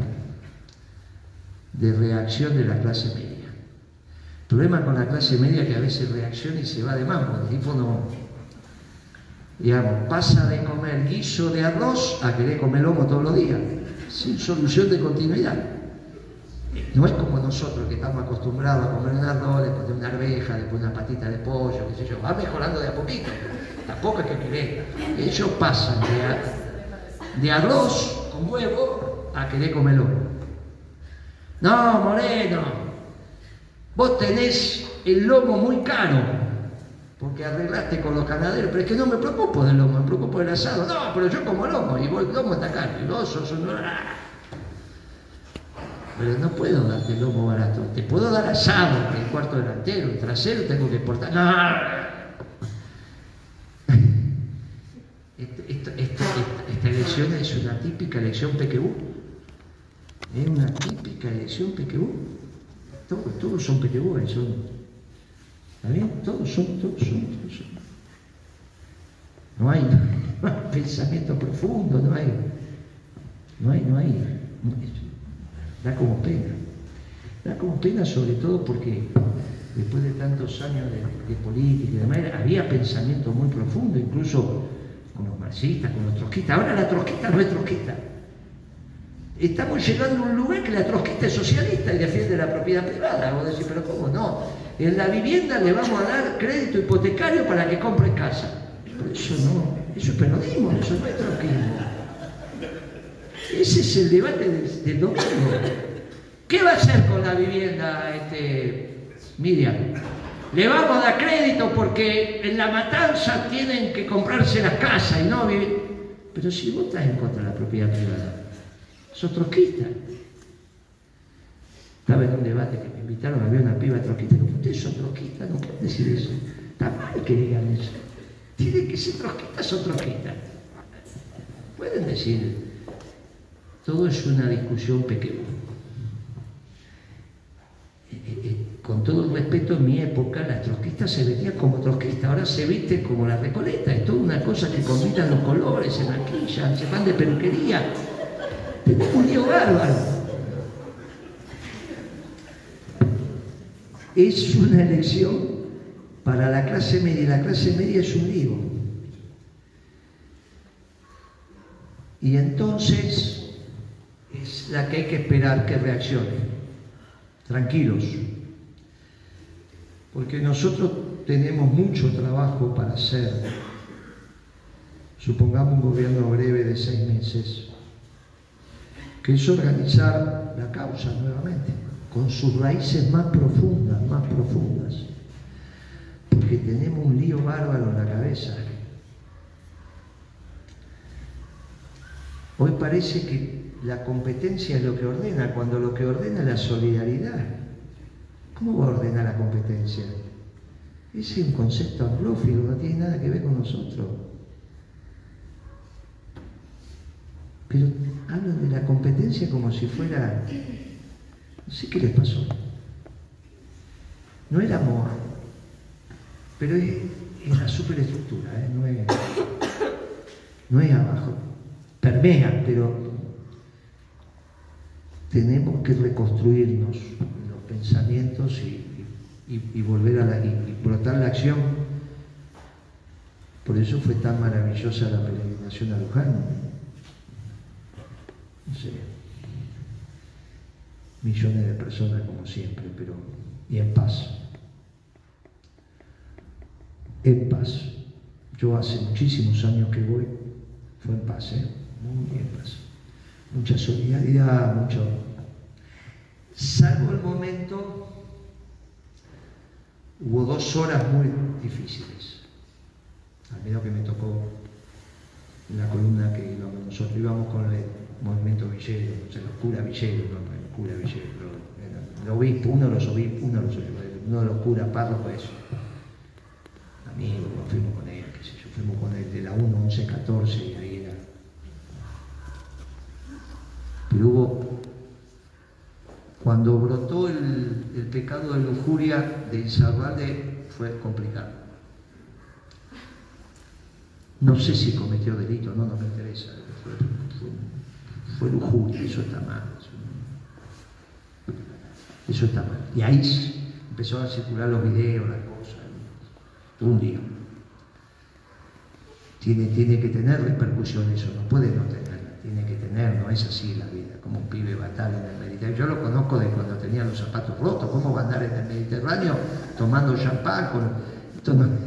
de reacción de la clase media. Problema con la clase media que a veces reacciona y se va de mambo. El tipo no, digamos, pasa de comer guiso de arroz a querer comer lomo todos los días, sin solución de continuidad. No es como nosotros que estamos acostumbrados a comer un arroz, después una arveja, después una patita de pollo, qué sé yo. Va mejorando de a poquito. Tampoco es que querés. Ellos pasan de, de arroz con huevo a querer comer lomo. No, Moreno, vos tenés el lomo muy caro, porque arreglaste con los ganaderos, pero es que no me preocupo del lomo, me preocupo del asado. No, pero yo como lomo, y vos el lomo está caro, y vos sos. Pero no puedo darte lomo barato, te puedo dar asado, el cuarto delantero, el trasero tengo que portar. No. Esta, esta, esta, elección es una típica elección PQU. Es una típica elección PQU. Todos, todos son PQU, son. ¿Está bien? Todos son, todos son, todos son. No hay, pensamiento profundo. No hay, no hay. No hay da como pena. Da como pena sobre todo porque después de tantos años de, política y demás, había pensamiento muy profundo, incluso con los marxistas, con los trotskistas. Ahora la trotskista no es trotskista. Estamos llegando a un lugar que la trotskista es socialista y defiende la propiedad privada. Vos decís, pero ¿cómo no? En la vivienda le vamos a dar crédito hipotecario para que compre casa. Pero eso no, eso es periodismo, eso no es trotskismo. Ese es el debate del, domingo. ¿Qué va a hacer con la vivienda, este, Miriam? Le vamos a dar crédito porque en la matanza tienen que comprarse las casas y no vivir. Pero si vos estás en contra de la propiedad privada, sos trotskista. Estaba en un debate que me invitaron, había una piba trotskista. Digo, ustedes son trotskistas, no pueden decir eso. Está mal que digan eso. Tienen que ser trotskistas, son trotskistas. Pueden decir, todo es una discusión pequeña. Con todo el respeto, en mi época la trotskista se vestía como trotskista, ahora se viste como la recoleta, es toda una cosa que combinan los colores, se maquillan, se van de peluquería. Tenemos un lío bárbaro. Es una elección para la clase media, la clase media es un lío. Y entonces es la que hay que esperar que reaccione. Tranquilos, porque nosotros tenemos mucho trabajo para hacer. Supongamos un gobierno breve de seis meses, que es organizar la causa nuevamente, con sus raíces más profundas, más profundas, porque tenemos un lío bárbaro en la cabeza. Hoy parece que la competencia es lo que ordena, cuando lo que ordena es la solidaridad. ¿Cómo va a ordenar la competencia? Es un concepto anglófico, no tiene nada que ver con nosotros. Pero hablan de la competencia como si fuera... No sé qué les pasó. No era amor, pero es, es la superestructura, ¿eh? no, es, no es abajo. Permea, pero tenemos que reconstruirnos los pensamientos y, volver a la, y, brotar la acción. Por eso fue tan maravillosa la peregrinación a Luján. No sé, millones de personas como siempre, pero y en paz. En paz. Yo hace muchísimos años que voy, fue en paz, ¿eh? muy en paz mucha solidaridad, mucho. Salvo el momento, hubo dos horas muy difíciles. Al menos que me tocó la columna que íbamos, nosotros íbamos con el movimiento Villero, o sea, los curas Villero, no, el cura Villero, el obispo, uno de los obispos, uno de los, uno de los curas párrocos, eso. Amigos, fuimos con él, qué sé yo, fuimos con él de la 1, 11, 14 y ahí pero hubo, cuando brotó el, pecado de lujuria de Isabel fue complicado. No sé si cometió delito, no, no me interesa. Fue, fue, lujuria, eso está mal. Eso, eso, está mal. Y ahí empezó a circular los videos, las cosas. Un día. Tiene, tiene que tener repercusión eso, no puede no tener tiene que tener, no es así la vida, como un pibe va a estar en el Mediterráneo. Yo lo conozco de cuando tenía los zapatos rotos. ¿Cómo va andar en el Mediterráneo tomando champán? Con...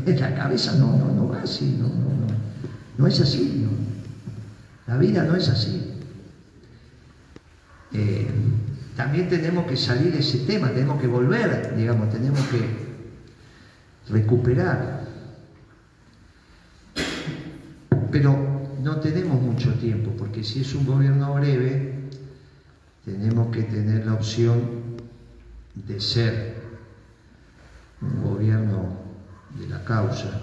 La cabeza no, no, no va así, no, no, no. No es así, no. La vida no es así. Eh, también tenemos que salir de ese tema, tenemos que volver, digamos, tenemos que recuperar. Pero no tenemos tiempo, porque si es un gobierno breve, tenemos que tener la opción de ser un gobierno de la causa,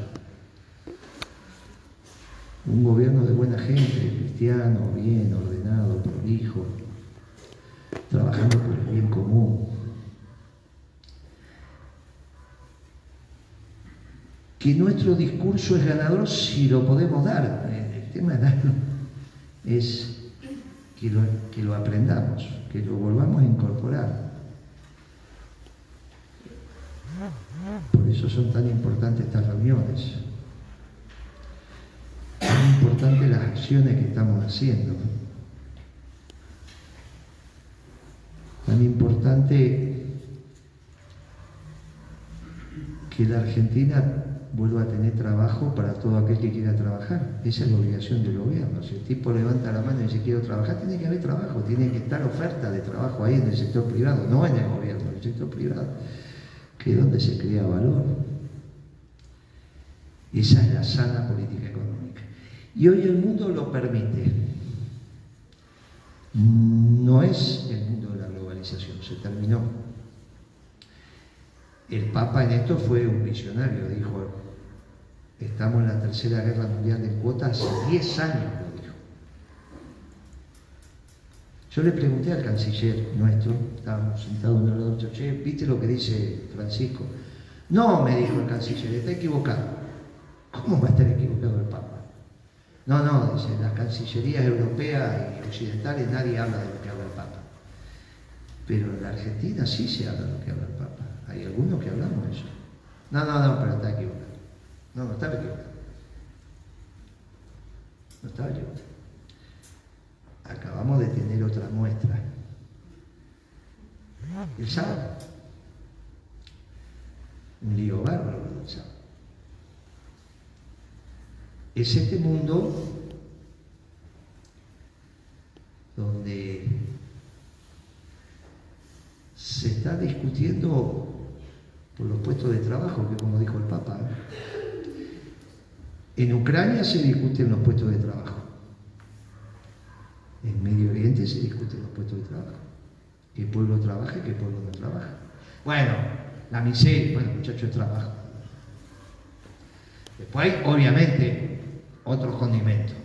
un gobierno de buena gente, cristiano, bien, ordenado, prolijo, trabajando por el bien común. Que nuestro discurso es ganador si lo podemos dar. El tema de darlo es que lo, que lo aprendamos, que lo volvamos a incorporar. Por eso son tan importantes estas reuniones. Tan importantes las acciones que estamos haciendo. Tan importante que la Argentina vuelva a tener trabajo para todo aquel que quiera trabajar. Esa es la obligación del gobierno. Si el tipo levanta la mano y dice quiero trabajar, tiene que haber trabajo, tiene que estar oferta de trabajo ahí en el sector privado, no en el gobierno, en el sector privado, que es donde se crea valor. Esa es la sana política económica. Y hoy el mundo lo permite. No es el mundo de la globalización, se terminó. El Papa en esto fue un visionario, dijo, estamos en la tercera guerra mundial de cuotas, hace 10 años lo dijo. Yo le pregunté al canciller nuestro, estábamos sentados en el otro, che, ¿viste lo que dice Francisco? No, me dijo el canciller, está equivocado. ¿Cómo va a estar equivocado el Papa? No, no, dice, las cancillerías europeas y occidentales nadie habla de lo que habla el Papa. Pero en la Argentina sí se habla de lo que habla el Papa. Hay algunos que hablamos de eso. No, no, no, pero está equivocado. No, no estaba equivocado. No estaba equivocado. Acabamos de tener otra muestra. El sábado. Un lío bárbaro el sábado. Es este mundo donde se está discutiendo por los puestos de trabajo, que como dijo el Papa, en Ucrania se discuten los puestos de trabajo. En Medio Oriente se discuten los puestos de trabajo. ¿Qué pueblo trabaja y qué pueblo no trabaja? Bueno, la miseria, bueno, muchachos, trabajo. Después obviamente, otros condimentos.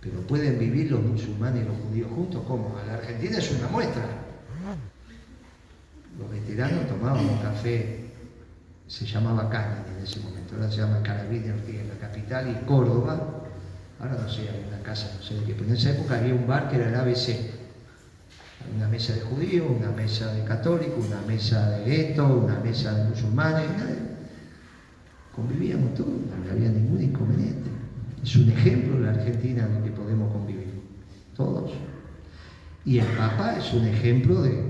Pero pueden vivir los musulmanes y los judíos juntos, ¿cómo? La Argentina es una muestra. Los veteranos tomaban un café, se llamaba Caña en ese momento, ahora se llama Carabina Ortiga en la capital y Córdoba, ahora no sé, hay una casa, no sé de qué, en esa época había un bar que era el ABC. Una mesa de judíos, una mesa de católicos, una mesa de gueto, una mesa de musulmanes, convivíamos todos, no había ningún inconveniente. Es un ejemplo la Argentina en que podemos convivir, todos. Y el Papa es un ejemplo de,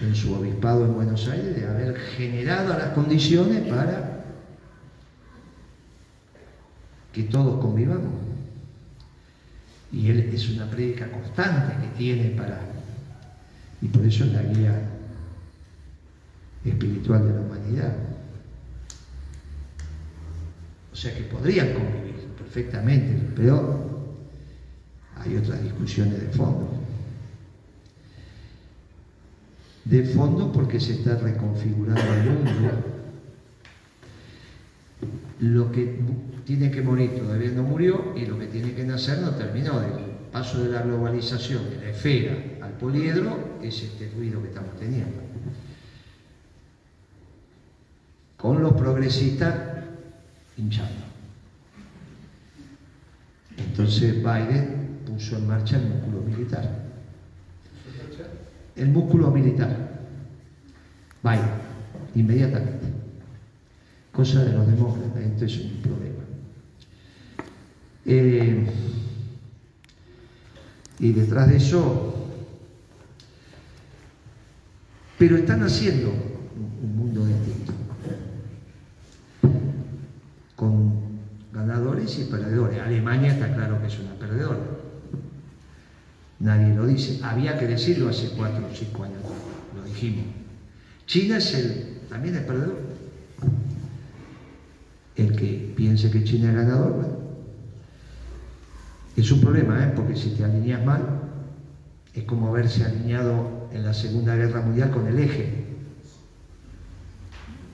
en su obispado en Buenos Aires, de haber generado las condiciones para que todos convivamos. Y él es una prédica constante que tiene para... Y por eso es la guía espiritual de la humanidad. O sea que podrían convivir perfectamente, pero hay otras discusiones de fondo. De fondo porque se está reconfigurando el mundo. Lo que tiene que morir todavía no murió y lo que tiene que nacer no terminó. El paso de la globalización de la esfera al poliedro es este ruido que estamos teniendo. Con los progresistas hinchando. Entonces Biden puso en marcha el músculo militar. El músculo militar. Biden, inmediatamente. Cosa de los demócratas, esto es un problema. Eh, Y detrás de eso, pero están haciendo un mundo distinto, con ganadores y perdedores. Alemania está claro que es una perdedora. Nadie lo dice. Había que decirlo hace cuatro o cinco años, lo dijimos. China es el, también es perdedor. El que piense que China es ganador, bueno, es un problema, ¿eh? porque si te alineas mal, es como haberse alineado en la Segunda Guerra Mundial con el eje.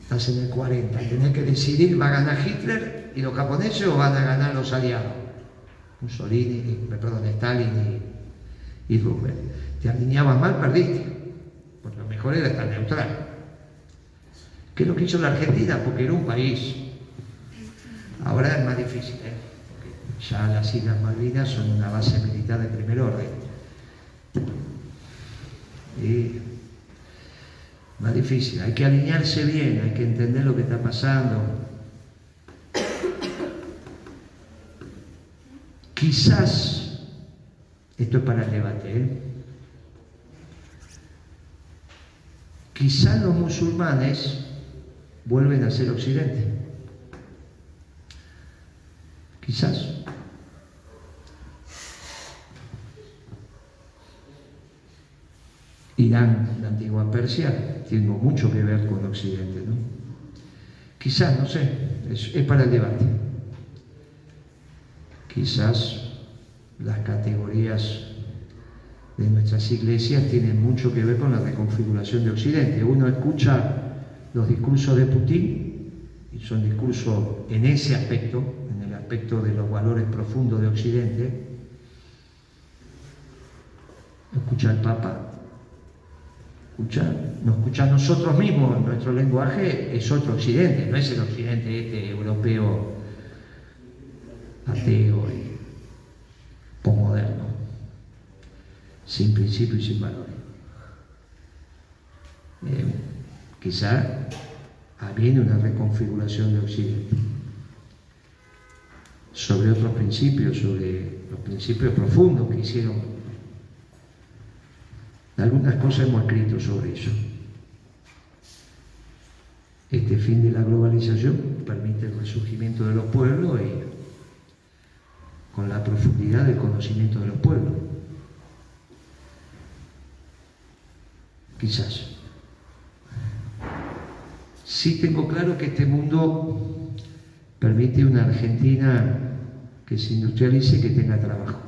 Estás en el 40, tenés que decidir, ¿va a ganar Hitler y los japoneses o van a ganar los aliados? Mussolini, perdón, Stalin y, y Roosevelt. Te alineabas mal, perdiste. Porque lo mejor era estar neutral. ¿Qué es lo que hizo la Argentina? Porque era un país. Ahora es más difícil, ¿eh? Porque ya las Islas Malvinas son una base militar de primer orden. Y más difícil, hay que alinearse bien, hay que entender lo que está pasando. Quizás, esto es para el debate, ¿eh? quizás los musulmanes vuelven a ser occidente. Quizás. Irán, la antigua Persia, tiene mucho que ver con Occidente, ¿no? Quizás, no sé, es, es para el debate. Quizás las categorías de nuestras iglesias tienen mucho que ver con la reconfiguración de Occidente. Uno escucha los discursos de Putin, y son discursos en ese aspecto, en el aspecto de los valores profundos de Occidente, escucha al Papa, escucha, nos escucha a nosotros mismos, nuestro lenguaje es otro Occidente, no es el Occidente este europeo ateo y posmoderno, sin principios y sin valores. Eh, quizá viene una reconfiguración de Occidente sobre otros principios, sobre los principios profundos que hicieron. Algunas cosas hemos escrito sobre eso. Este fin de la globalización permite el resurgimiento de los pueblos y con la profundidad del conocimiento de los pueblos. Quizás. Sí tengo claro que este mundo permite una Argentina que se industrialice y que tenga trabajo.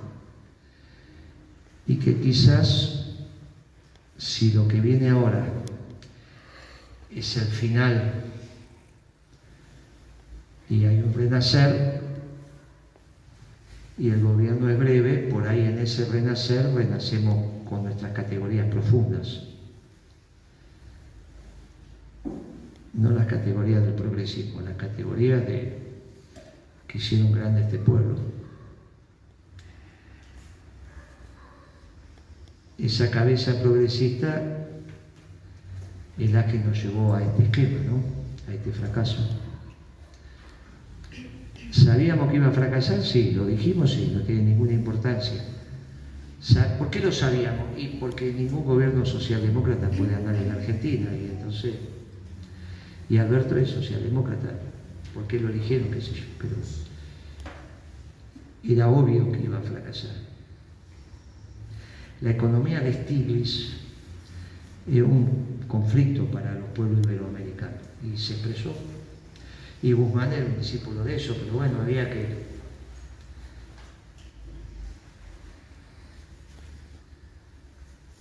Y que quizás, si lo que viene ahora es el final y hay un renacer, y el gobierno es breve, por ahí en ese renacer renacemos con nuestras categorías profundas. no las categorías del progresismo, las categorías de que hicieron grande este pueblo. Esa cabeza progresista es la que nos llevó a este esquema, ¿no? a este fracaso. ¿Sabíamos que iba a fracasar? Sí, lo dijimos, sí, no tiene ninguna importancia. ¿Por qué lo sabíamos? Y porque ningún gobierno socialdemócrata puede andar en Argentina y entonces y Alberto es socialdemócrata, ¿por qué lo eligieron? qué sé yo, pero era obvio que iba a fracasar. La economía de Stiglitz es un conflicto para los pueblos iberoamericanos y se expresó. Y Guzmán era un discípulo de eso, pero bueno, había que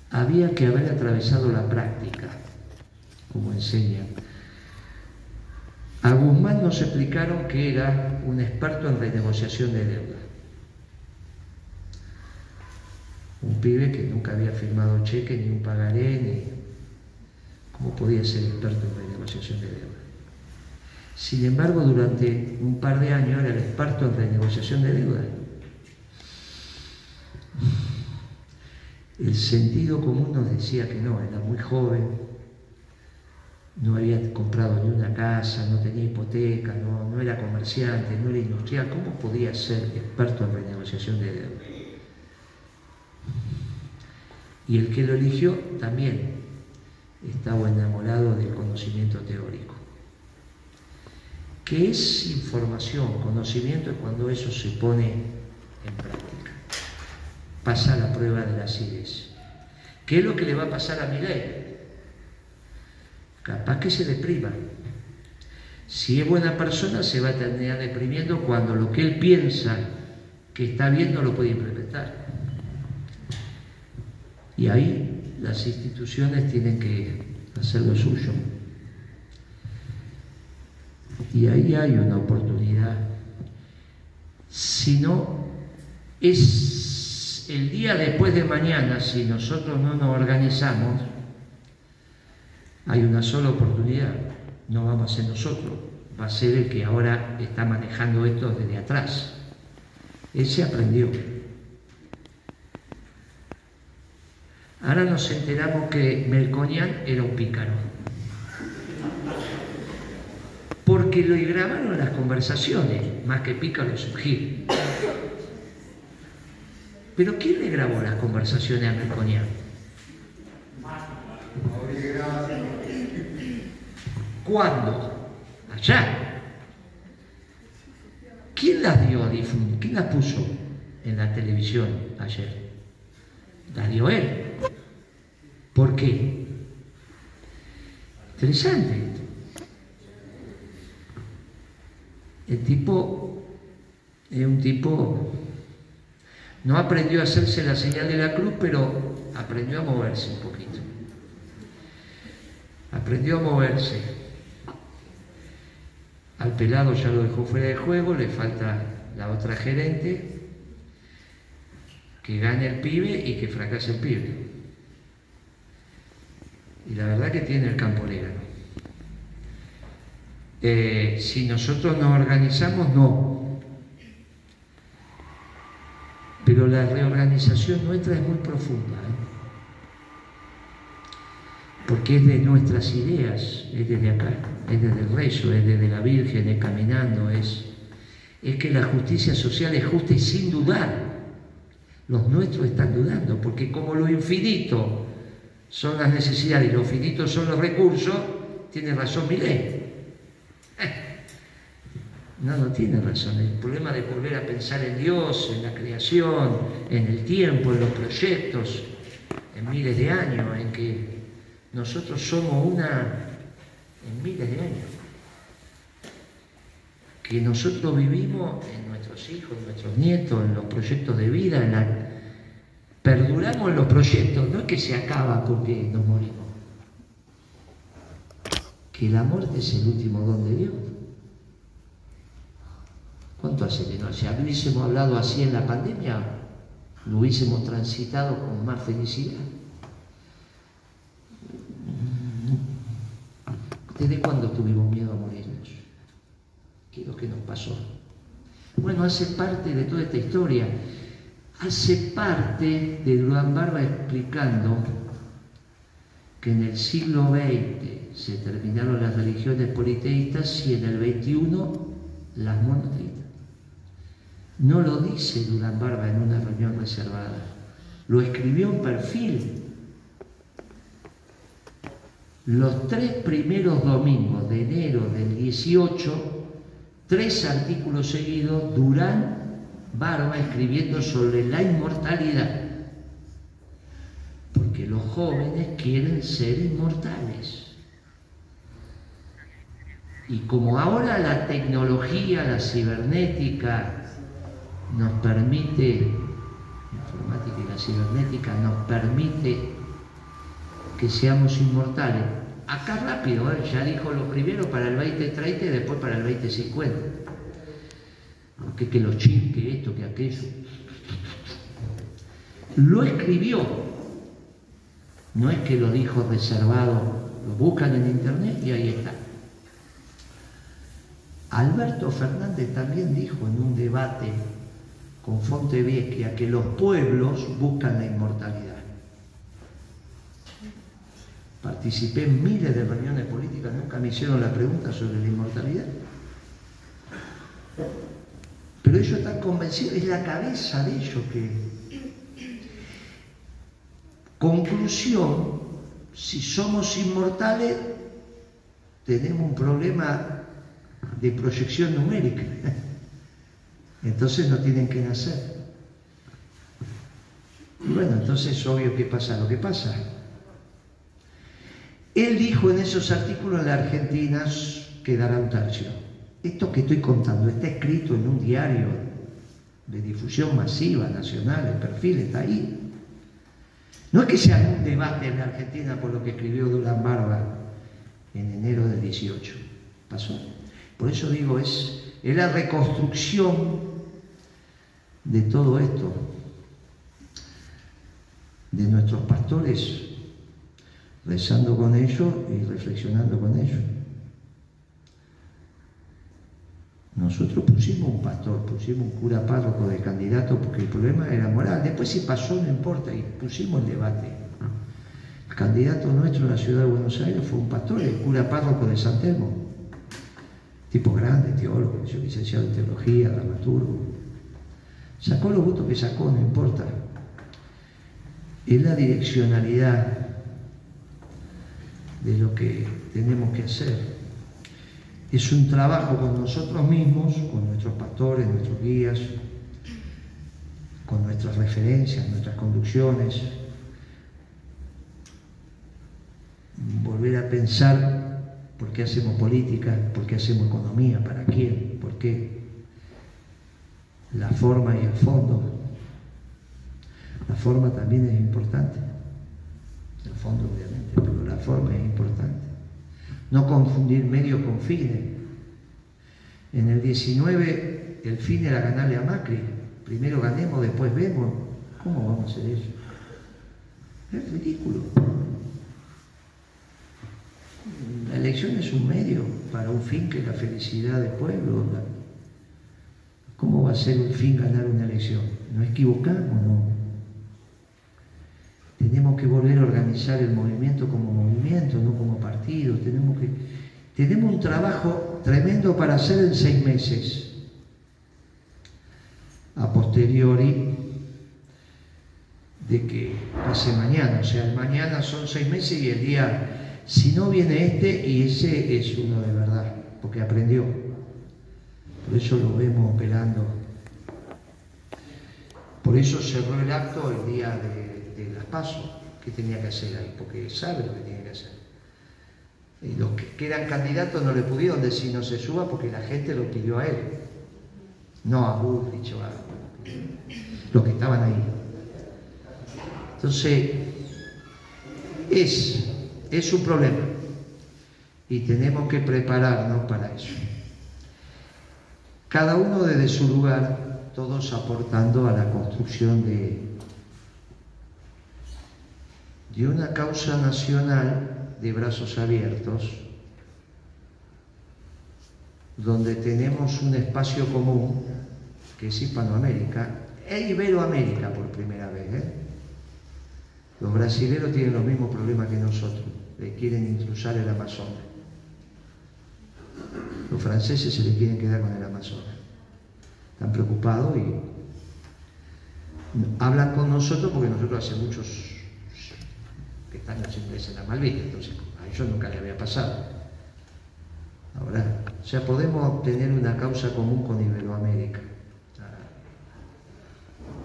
había que haber atravesado la práctica, como enseñan a Guzmán nos explicaron que era un experto en renegociación de deuda. Un pibe que nunca había firmado cheque, ni un pagaré, ni cómo podía ser experto en renegociación de deuda. Sin embargo, durante un par de años era el experto en renegociación de deuda. El sentido común nos decía que no, era muy joven, no había comprado ni una casa, no tenía hipoteca, no, era comerciante, no era industrial, ¿cómo podía ser experto en renegociación de deuda? Y el que lo eligió también estaba enamorado del conocimiento teórico. ¿Qué es información? Conocimiento cuando eso se pone en práctica. Pasa la prueba de la acidez. ¿Qué es lo que le va a pasar a Miguel? Capaz que se deprima. Si es buena persona, se va a terminar deprimiendo cuando lo que él piensa que está bien no lo puede implementar. Y ahí las instituciones tienen que hacer lo suyo. Y ahí hay una oportunidad. Si no, es el día después de mañana, si nosotros no nos organizamos, hay una sola oportunidad. No vamos a ser nosotros, va a ser el que ahora está manejando esto desde atrás. Ese aprendió. Ahora nos enteramos que Melconian era un pícaro. Porque lo grabaron las conversaciones, más que pícaro es un gil. Pero ¿quién le grabó las conversaciones a Melconian? ¿Cuándo? Allá. ¿Quién las dio a difundir? ¿Quién las puso en la televisión ayer? Las dio él. ¿Por qué? Interesante. El tipo es un tipo, no aprendió a hacerse la señal de la cruz, pero aprendió a moverse un poquito. Aprendió a moverse. Al pelado ya lo dejó fuera de juego, le falta la otra gerente, que gane el pibe y que fracase el pibe. Y la verdad que tiene el campo legal. Eh, si nosotros nos organizamos, no. Pero la reorganización nuestra es muy profunda. ¿eh? Porque es de nuestras ideas, es desde acá, es desde el rezo, es desde la Virgen, es caminando, es, es que la justicia social es justa y sin dudar. Los nuestros están dudando, porque como lo infinito son las necesidades y lo finito son los recursos, tiene razón mi ley. No, no tiene razón. El problema de volver a pensar en Dios, en la creación, en el tiempo, en los proyectos, en miles de años, en que nosotros somos una en miles de años. Que nosotros vivimos en nuestros hijos, en nuestros nietos, en los proyectos de vida, en perduramos los proyectos, no es que se acaba porque nos morimos. Que la muerte es el último don de Dios. ¿Cuánto hace que no? Si hubiésemos hablado así en la pandemia, lo hubiésemos transitado con más felicidad. ¿Desde cuándo tuvimos miedo a morirnos? ¿Qué es lo que nos pasó? Bueno, hace parte de toda esta historia. Hace parte de Durán Barba explicando que en el siglo XX se terminaron las religiones politeístas y en el XXI las monoteístas. No lo dice Durán Barba en una reunión reservada, lo escribió en perfil. Los tres primeros domingos de enero del 18, tres artículos seguidos, Durán Barba escribiendo sobre la inmortalidad. Porque los jóvenes quieren ser inmortales. Y como ahora la tecnología, la cibernética, nos permite, la informática y la cibernética nos permite que seamos inmortales. Acá rápido, ¿eh? ya dijo lo primero para el 2030 y después para el 2050. Que, que los chips, que esto, que aquello. Lo escribió. No es que lo dijo reservado, lo buscan en internet y ahí está. Alberto Fernández también dijo en un debate con Fontevecchia que los pueblos buscan la inmortalidad. Participé en miles de reuniones políticas, nunca me hicieron la pregunta sobre la inmortalidad. Pero ellos están convencidos, es la cabeza de ellos que... Conclusión, si somos inmortales, tenemos un problema de proyección numérica. Entonces no tienen que nacer. Y bueno, entonces es obvio que pasa lo que pasa. Él dijo en esos artículos en la Argentina quedará un tercio. Esto que estoy contando está escrito en un diario de difusión masiva, nacional, el perfil está ahí. No es que sea un debate en la Argentina por lo que escribió Durán Barba en enero del 18. Pasó. Por eso digo, es, es la reconstrucción de todo esto, de nuestros pastores, rezando con ellos y reflexionando con ellos. Nosotros pusimos un pastor, pusimos un cura párroco de candidato porque el problema era moral. Después si pasó no importa y pusimos el debate. El candidato nuestro en la ciudad de Buenos Aires fue un pastor, el cura párroco de San Telmo. Tipo grande, teólogo, licenciado en teología, dramaturgo. Sacó los votos que sacó, no importa. Es la direccionalidad de lo que tenemos que hacer es un trabajo con nosotros mismos, con nuestros pastores, nuestros guías, con nuestras referencias, nuestras conducciones. Volver a pensar por qué hacemos política, por qué hacemos economía, para quién, por qué. La forma y el fondo. La forma también es importante. El fondo obviamente, pero la forma es importante. No confundir medio con fines. En el 19 el fin era ganarle a Macri. Primero ganemos, después vemos. ¿Cómo vamos a hacer eso? Es ridículo. La elección es un medio para un fin que es la felicidad del pueblo. ¿Cómo va a ser un fin ganar una elección? ¿No equivocamos? No. Tenemos que volver a organizar el movimiento como movimiento, no como partido. Tenemos, que, tenemos un trabajo tremendo para hacer en seis meses. A posteriori de que pase mañana. O sea, mañana son seis meses y el día, si no viene este, y ese es uno de verdad, porque aprendió. Por eso lo vemos operando. Por eso cerró el acto el día de las pasos que tenía que hacer ahí, porque sabe lo que tiene que hacer. Y los que eran candidatos no le pudieron decir no se suba porque la gente lo pidió a él, no a Bullrich o a los que estaban ahí. Entonces, es, es un problema y tenemos que prepararnos para eso. Cada uno desde su lugar, todos aportando a la construcción de, de una causa nacional de brazos abiertos, donde tenemos un espacio común, que es Hispanoamérica, e Iberoamérica por primera vez. ¿eh? Los brasileños tienen los mismos problemas que nosotros, le quieren intrusar el Amazonas. Los franceses se le quieren quedar con el Amazonas. Están preocupados y hablan con nosotros porque nosotros hace muchos que están los ingleses en la Malvinas, entonces a ellos nunca le había pasado. Ahora, o sea, podemos tener una causa común con Iberoamérica,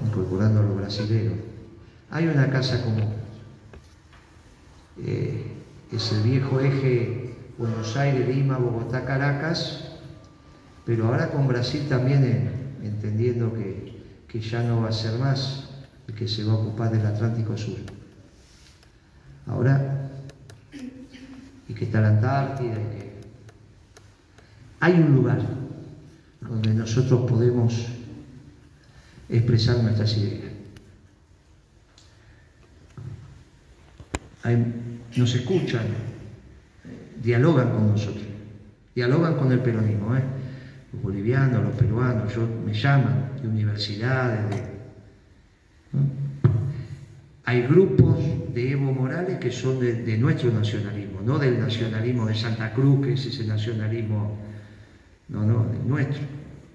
incorporando a los brasileños. Hay una casa común, eh, es el viejo eje Buenos Aires, Lima, Bogotá, Caracas, pero ahora con Brasil también eh, entendiendo que, que ya no va a ser más el que se va a ocupar del Atlántico Sur. Ahora, y que está la Antártida, y que hay un lugar donde nosotros podemos expresar nuestras ideas. nos escuchan, dialogan con nosotros, dialogan con el peronismo, ¿eh? los bolivianos, los peruanos, yo, me llaman de universidades, de, hay grupos de Evo Morales que son de, nuestro nacionalismo, no del nacionalismo de Santa Cruz, que es ese nacionalismo, no, no, nuestro,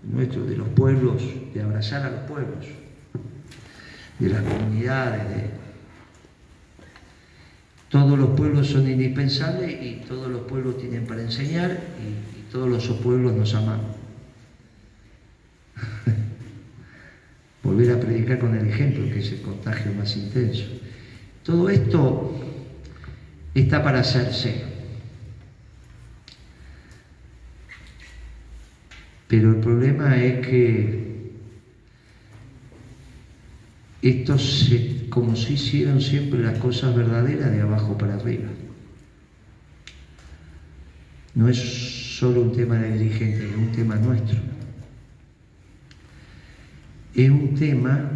nuestro, de los pueblos, de abrazar a los pueblos, de las comunidades, de... todos los pueblos son indispensables y todos los pueblos tienen para enseñar y, todos los pueblos nos amamos. Volver a predicar con el ejemplo, que es el contagio más intenso. Todo esto está para hacerse. Pero el problema es que esto se, como se hicieron siempre las cosas verdaderas de abajo para arriba. No es solo un tema de dirigente, es un tema nuestro. Es un tema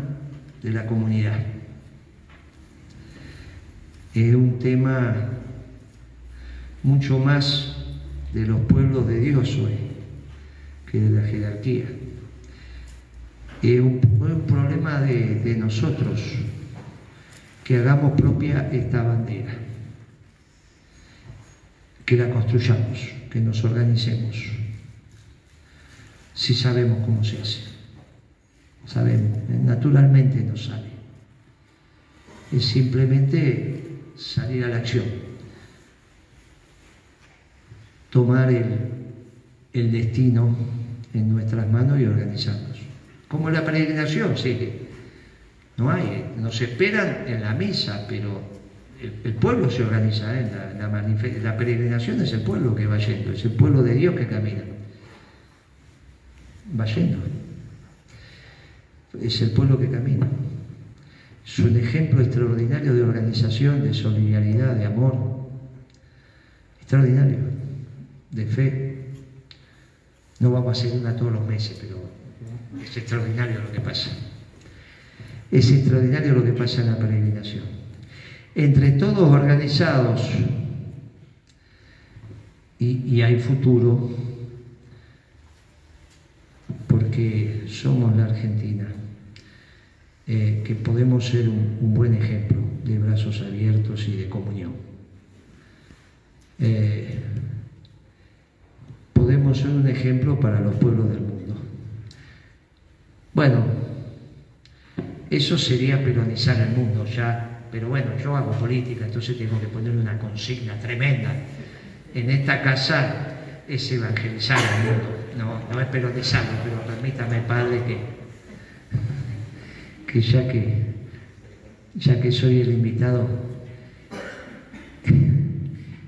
de la comunidad. Es un tema mucho más de los pueblos de Dios hoy que de la jerarquía es un, problema de nosotros que hagamos propia esta bandera, que la construyamos, que nos organicemos, si sabemos cómo se hace. Sabemos, naturalmente nos sale. Es simplemente salir a la acción, tomar el, el destino en nuestras manos y organizarnos. Como la peregrinación, sí, no hay, nos esperan en la misa, pero el, pueblo se organiza, ¿eh? la, peregrinación es el pueblo que va yendo, es el pueblo de Dios que camina, va yendo, es el pueblo que camina. Es un ejemplo extraordinario de organización, de solidaridad, de amor, extraordinario, de fe. No vamos a hacer una todos los meses, pero es extraordinario lo que pasa. Es extraordinario lo que pasa en la peregrinación. Entre todos organizados y, hay futuro porque somos la Argentina, eh, que podemos ser un, un, buen ejemplo de brazos abiertos y de comunión. Eh, podemos ser un ejemplo para los pueblos del mundo. Bueno, eso sería peronizar el mundo ya, pero bueno, yo hago política, entonces tengo que poner una consigna tremenda. En esta casa es evangelizar al mundo, no, no es peronizarlo, pero permítame, Padre, que, que ya que ya que soy el invitado,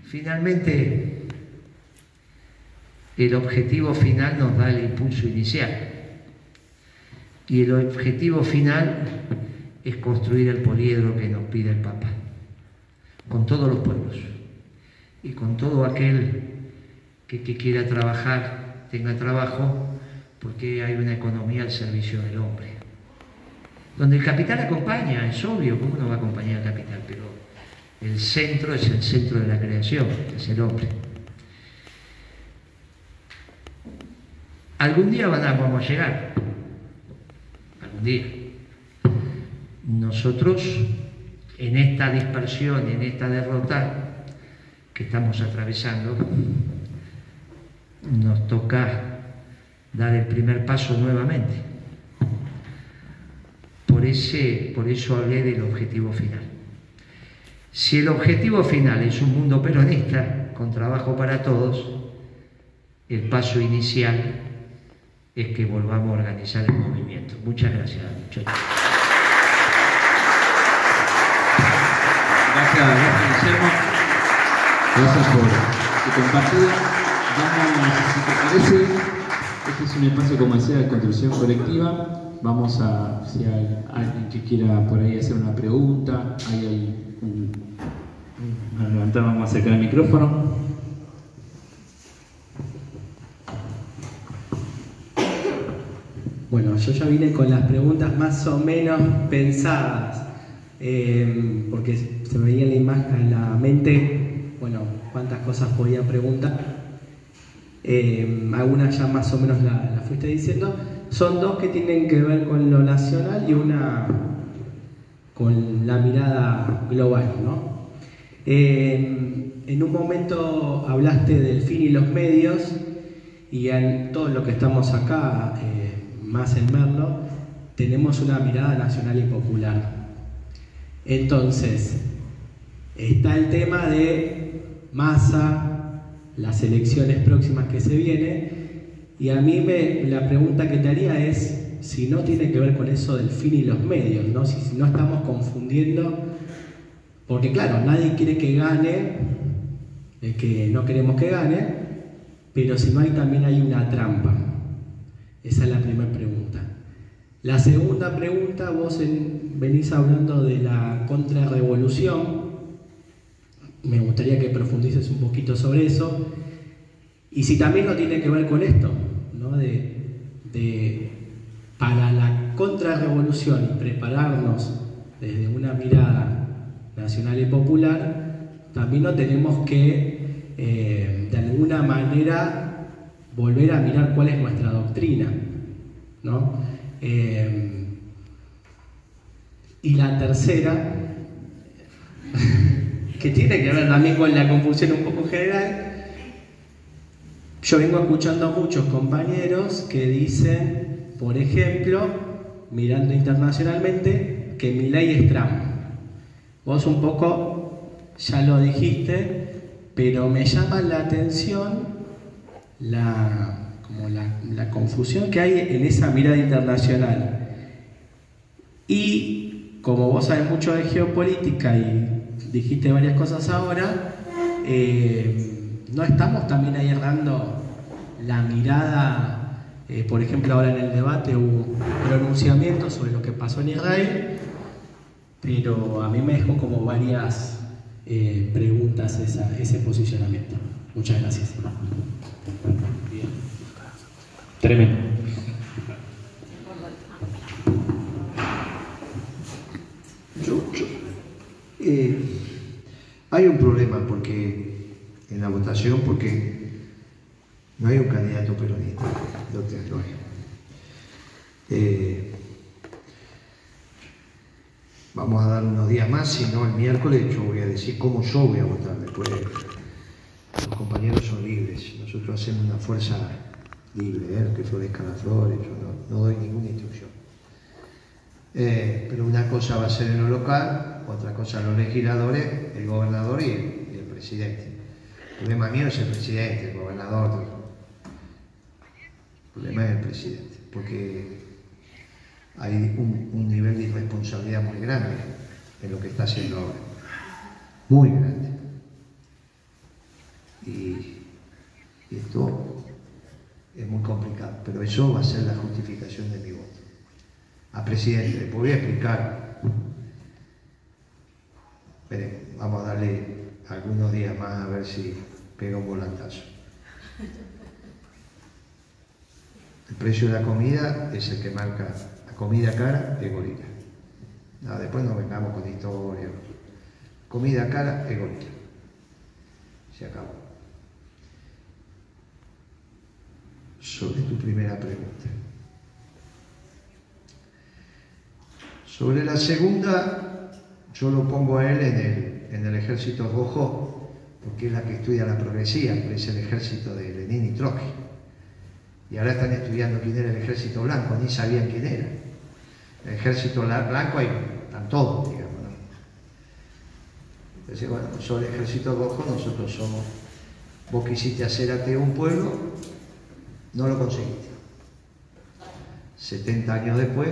finalmente el objetivo final nos da el impulso inicial. Y el objetivo final es construir el poliedro que nos pide el Papa, con todos los pueblos y con todo aquel que, quiera trabajar, tenga trabajo, porque hay una economía al servicio del hombre. Donde el capital acompaña, es obvio, ¿cómo no va a acompañar el capital? Pero el centro es el centro de la creación, es el hombre. Algún día vamos a llegar, día. Nosotros, en esta dispersión, en esta derrota que estamos atravesando, nos toca dar el primer paso nuevamente. Por, ese, por eso hablé del objetivo final. Si el objetivo final es un mundo peronista, con trabajo para todos, el paso inicial es que volvamos a organizar el movimiento. Muchas gracias, muchachos. Gracias, gracias Guillermo. Gracias por su compartida. Vamos, si te parece, este es un espacio, como decía, de construcción colectiva. Vamos a, si hay alguien que quiera por ahí hacer una pregunta, ahí hay un, a levantar, vamos a acercar el micrófono. Bueno, yo ya vine con las preguntas más o menos pensadas, eh, porque se me venía la imagen en la mente, bueno, cuántas cosas podía preguntar. Eh, algunas ya más o menos las la fuiste diciendo. Son dos que tienen que ver con lo nacional y una con la mirada global, ¿no? Eh, en un momento hablaste del fin y los medios y en todo lo que estamos acá más en Merlo, tenemos una mirada nacional y popular. Entonces, Está el tema de masa, las elecciones próximas que se vienen, y a mí me, la pregunta que te haría es si no tiene que ver con eso del fin y los medios, ¿no? Si, no estamos confundiendo, porque claro, nadie quiere que gane, el que no queremos que gane, pero si no hay también hay una trampa. Esa es la primera pregunta. La segunda pregunta, vos en- venís hablando de la contrarrevolución, me gustaría que profundices un poquito sobre eso, y si también no tiene que ver con esto, ¿no? de, de- para la contrarrevolución y prepararnos desde una mirada nacional y popular, también no tenemos que, eh, de alguna manera, volver a mirar cuál es nuestra doctrina. ¿no? Eh, y la tercera, que tiene que ver también con la confusión un poco general, yo vengo escuchando a muchos compañeros que dicen, por ejemplo, mirando internacionalmente, que mi ley es Trump. Vos un poco ya lo dijiste, pero me llama la atención la, como la, la confusión que hay en esa mirada internacional. Y como vos sabés mucho de geopolítica y dijiste varias cosas ahora, eh, no estamos también ahí errando la mirada, eh, por ejemplo ahora en el debate hubo pronunciamientos sobre lo que pasó en Israel, pero a mí me dejó como varias eh, preguntas esa- ese posicionamiento. Muchas gracias. Tremendo. Yo- eh, hay un problema porque en la votación porque no hay un candidato peronista. Eh, vamos a dar unos días más, si no el miércoles yo voy a decir cómo yo voy a votar después. Los compañeros son libres, nosotros hacemos una fuerza libre, ¿eh? que florezcan las flores, yo no- no doy ninguna instrucción. Eh, pero una cosa va a ser en lo local, otra cosa los legisladores, el gobernador y el, presidente. El problema mío es el presidente, el gobernador. El problema es el presidente, porque hay un, un nivel de irresponsabilidad muy grande en lo que está haciendo ahora. Muy grande. Y, esto es muy complicado, pero eso va a ser la justificación de mi voto a presidente. Después voy a explicar. Veremos, vamos a darle algunos días más a ver si pega un volantazo. El precio de la comida es el que marca la comida cara es gorila. Después no vengamos con historia. Comida cara es gorila. Se acabó. Sobre tu primera pregunta. Sobre la segunda, yo lo pongo a él en el, en el ejército rojo, porque es la que estudia la progresía, es el ejército de Lenin y Trotsky. Y ahora están estudiando quién era el ejército blanco, ni sabían quién era. El ejército la- blanco ahí están todos, digamos. ¿no? Entonces, bueno, sobre el ejército rojo nosotros somos, vos quisiste hacer ateo un pueblo, no lo conseguiste. 70 años después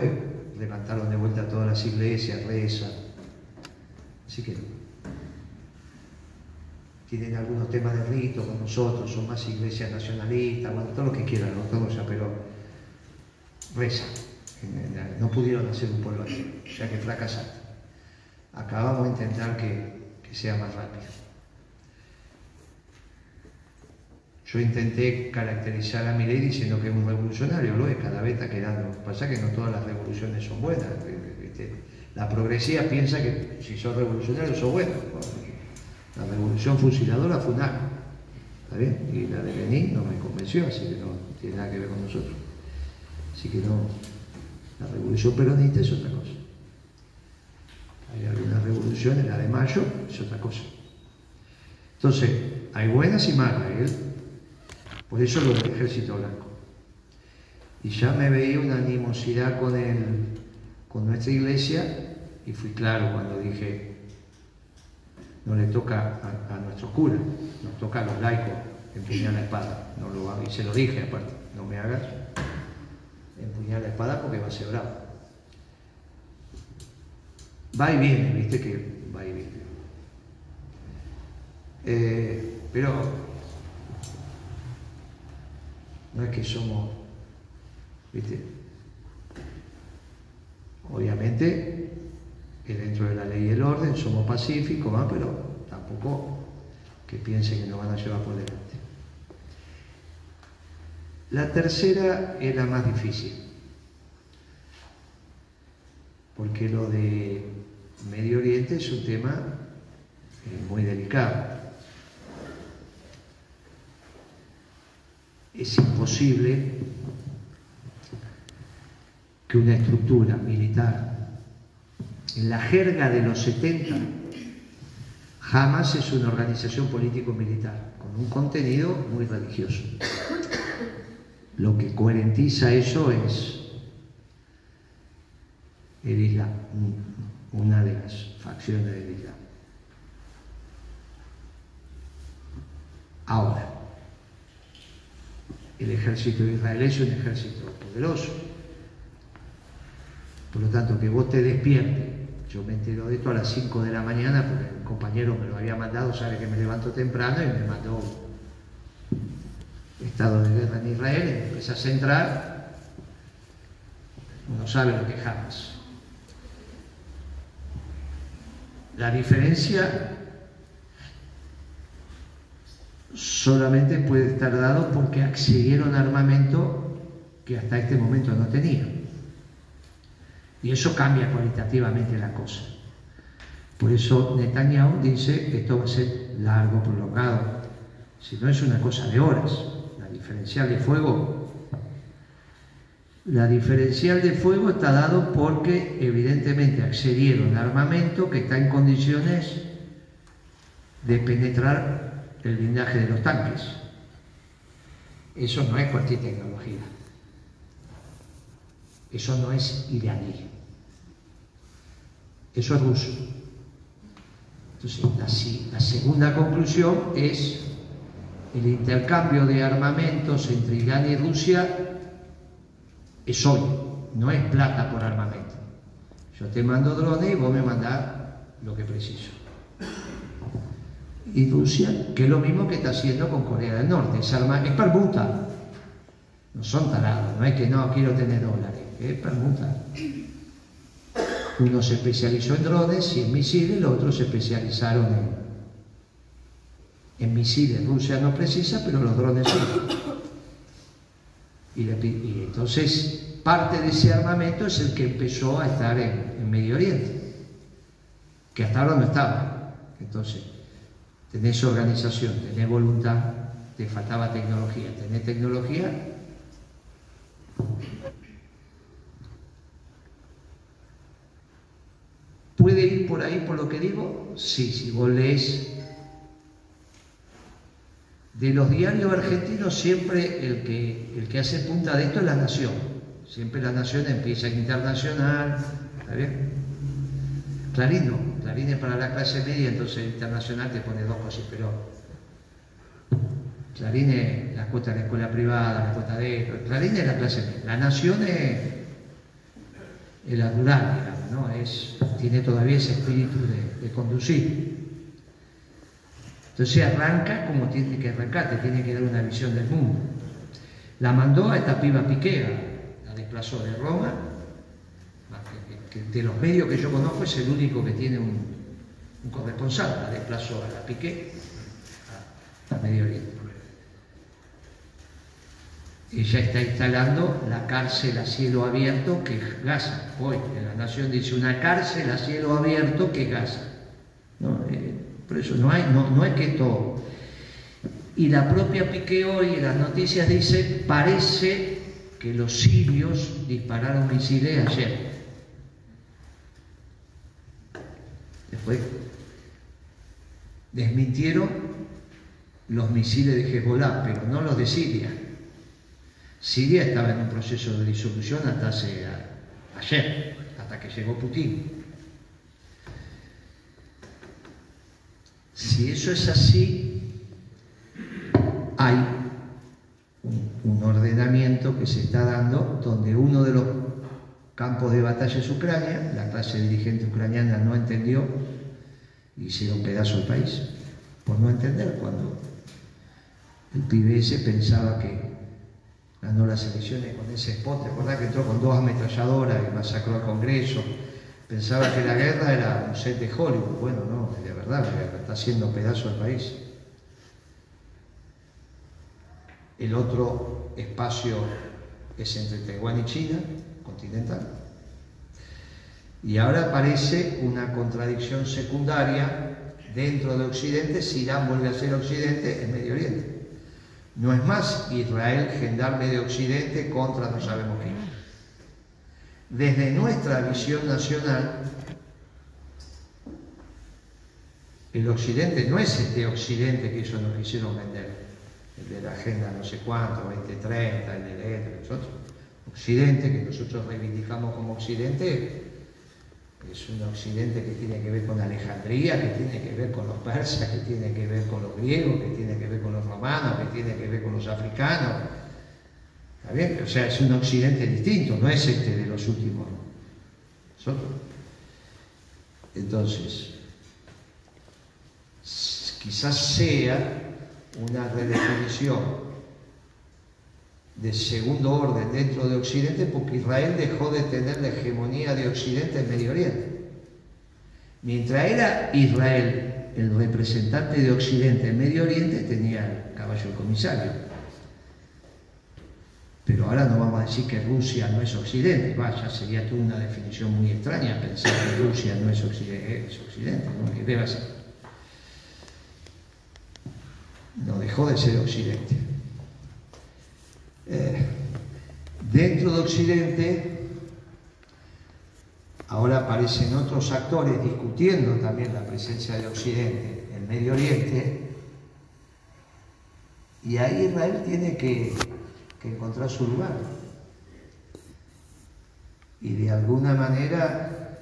levantaron de vuelta todas las iglesias, rezan. Así que tienen algunos temas de rito con nosotros, son más iglesias nacionalistas, todo lo que quieran, no todo ya, pero rezan. No pudieron hacer un pueblo así, ya que fracasaron. Acá vamos a intentar que, que sea más rápido. Yo intenté caracterizar a Milei diciendo que es un revolucionario, lo es, cada vez está quedando. Pasa que no todas las revoluciones son buenas. ¿viste? La progresía piensa que si sos revolucionario sos bueno. La revolución fusiladora fue un. ¿Está bien? Y la de Lenin no me convenció, así que no tiene nada que ver con nosotros. Así que no. La revolución peronista es otra cosa. Hay algunas revoluciones, la de Mayo es otra cosa. Entonces, hay buenas y malas. ¿eh? Por eso lo del ejército blanco. Y ya me veía una animosidad con, el, con nuestra iglesia y fui claro cuando dije, no le toca a, nuestros curas, nos toca a los laicos empuñar la espada. No lo y se lo dije aparte, no me hagas empuñar la espada porque va a ser bravo. Va y viene, viste que va y viene. Eh, pero no es que somos, viste, obviamente que dentro de la ley y el orden somos pacíficos, ¿va? pero tampoco que piensen que nos van a llevar por delante. La tercera es la más difícil, porque lo de Medio Oriente es un tema eh, muy delicado. Es imposible que una estructura militar en la jerga de los 70 jamás es una organización político-militar con un contenido muy religioso. Lo que coherentiza eso es el Islam, una de las facciones del Islam. Ahora, el ejército de es un ejército poderoso. Por lo tanto, que vos te despiertes. Yo me entero de esto a las 5 de la mañana porque el compañero me lo había mandado, sabe que me levanto temprano y me mandó estado de guerra en Israel, y empiezas a entrar, uno sabe lo que jamás. La diferencia solamente puede estar dado porque accedieron armamento que hasta este momento no tenían. Y eso cambia cualitativamente la cosa. Por eso Netanyahu dice que esto va a ser largo, prolongado. Si no es una cosa de horas. La diferencial de fuego. La diferencial de fuego está dado porque evidentemente accedieron armamento que está en condiciones de penetrar el blindaje de los tanques. Eso no es cualquier tecnología. Eso no es iraní. Eso es ruso. Entonces, la, segunda conclusión es el intercambio de armamentos entre Irán y Rusia es hoy, no es plata por armamento. Yo te mando drones y vos me mandás lo que preciso. Y Rusia, que es lo mismo que está haciendo con Corea del Norte, es, arma, es permuta. No son tarados, no es que no quiero tener dólares, es permuta. Uno se especializó en drones y en misiles, los otros se especializaron en, misiles. Rusia no precisa, pero los drones sí. Y, entonces parte de ese armamento es el que empezó a estar en Medio Oriente, que hasta ahora no estaba. Entonces, tenés organización, tenés voluntad, te faltaba tecnología, tenés tecnología, ¿Puede ir por ahí por lo que digo? Sí, si vos lees de los diarios argentinos siempre el que, el que hace punta de esto es la nación. Siempre la nación empieza internacional, ¿está bien? Clarín Clarín es para la clase media, entonces internacional te pone dos cosas, pero Clarín es la cuota de la escuela privada, la cuota de esto, Clarín es la clase media. La nación es, es la rural, digamos, ¿no? Es, tiene todavía ese espíritu de, de conducir. Entonces arranca como tiene que arrancar, te tiene que dar una visión del mundo. La mandó a esta piba Piquera, la desplazó de Roma, de los medios que yo conozco es el único que tiene un, corresponsal, la desplazó a la Piqué a, Medio Oriente. Ella está instalando la cárcel a cielo abierto que es Gaza. Hoy en la Nación dice una cárcel a cielo abierto que es Gaza. ¿No? Eh, por eso no, hay, no, no es que todo. Y la propia Piqué hoy en las noticias dice, parece que los sirios dispararon misiles ayer. Después desmintieron los misiles de Hezbollah, pero no los de Siria. Siria estaba en un proceso de disolución hasta hace, ayer, hasta que llegó Putin. Si eso es así, hay un, un ordenamiento que se está dando donde uno de los campos de batalla es Ucrania, la clase dirigente ucraniana no entendió y hicieron pedazo el país, por no entender cuando el PBS pensaba que ganó las elecciones con ese spot, ¿te acordás que entró con dos ametralladoras y masacró al Congreso? Pensaba que la guerra era un set de Hollywood, bueno, no, de verdad, la guerra está haciendo pedazo al país. El otro espacio es entre Taiwán y China, continental. Y ahora aparece una contradicción secundaria dentro de Occidente, si Irán vuelve a ser Occidente en Medio Oriente. No es más Israel gendarme de Occidente contra no sabemos quién. Desde nuestra visión nacional, el Occidente no es este Occidente que ellos nos quisieron vender, el de la agenda no sé cuánto, 2030, el de ETA, nosotros. Occidente, que nosotros reivindicamos como Occidente, es un Occidente que tiene que ver con Alejandría, que tiene que ver con los persas, que tiene que ver con los griegos, que tiene que ver con los romanos, que tiene que ver con los africanos. ¿Está bien? O sea, es un Occidente distinto, no es este de los últimos. Entonces, quizás sea una redefinición de segundo orden dentro de Occidente porque Israel dejó de tener la hegemonía de Occidente en Medio Oriente. Mientras era Israel el representante de Occidente en Medio Oriente, tenía el caballo comisario. Pero ahora no vamos a decir que Rusia no es Occidente, vaya, sería toda una definición muy extraña pensar que Rusia no es Occidente, es Occidente ¿no? debe ser. No dejó de ser Occidente. Eh, dentro de Occidente, ahora aparecen otros actores discutiendo también la presencia de Occidente en Medio Oriente, y ahí Israel tiene que, que encontrar su lugar. Y de alguna manera,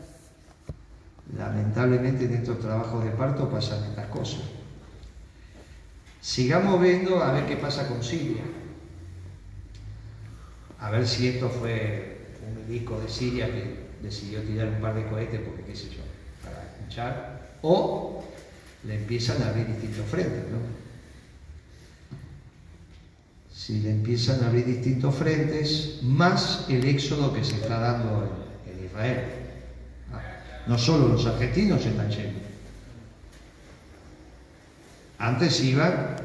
lamentablemente en estos trabajos de parto pasan estas cosas. Sigamos viendo a ver qué pasa con Siria a ver si esto fue un médico de Siria que decidió tirar un par de cohetes porque qué sé yo, para escuchar, o le empiezan a abrir distintos frentes, ¿no? Si le empiezan a abrir distintos frentes, más el éxodo que se está dando en, Israel. Ah, no solo los argentinos están yendo. Antes iban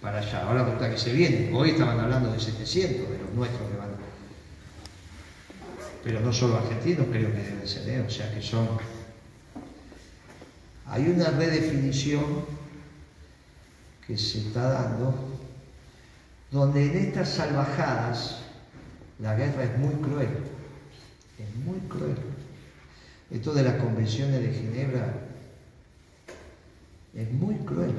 para allá, ahora resulta que se vienen. Hoy estaban hablando de 700 de los nuestros que van pero no solo argentinos creo que deben ser, ¿eh? o sea que son... Hay una redefinición que se está dando donde en estas salvajadas la guerra es muy cruel, es muy cruel. Esto de las convenciones de Ginebra es muy cruel,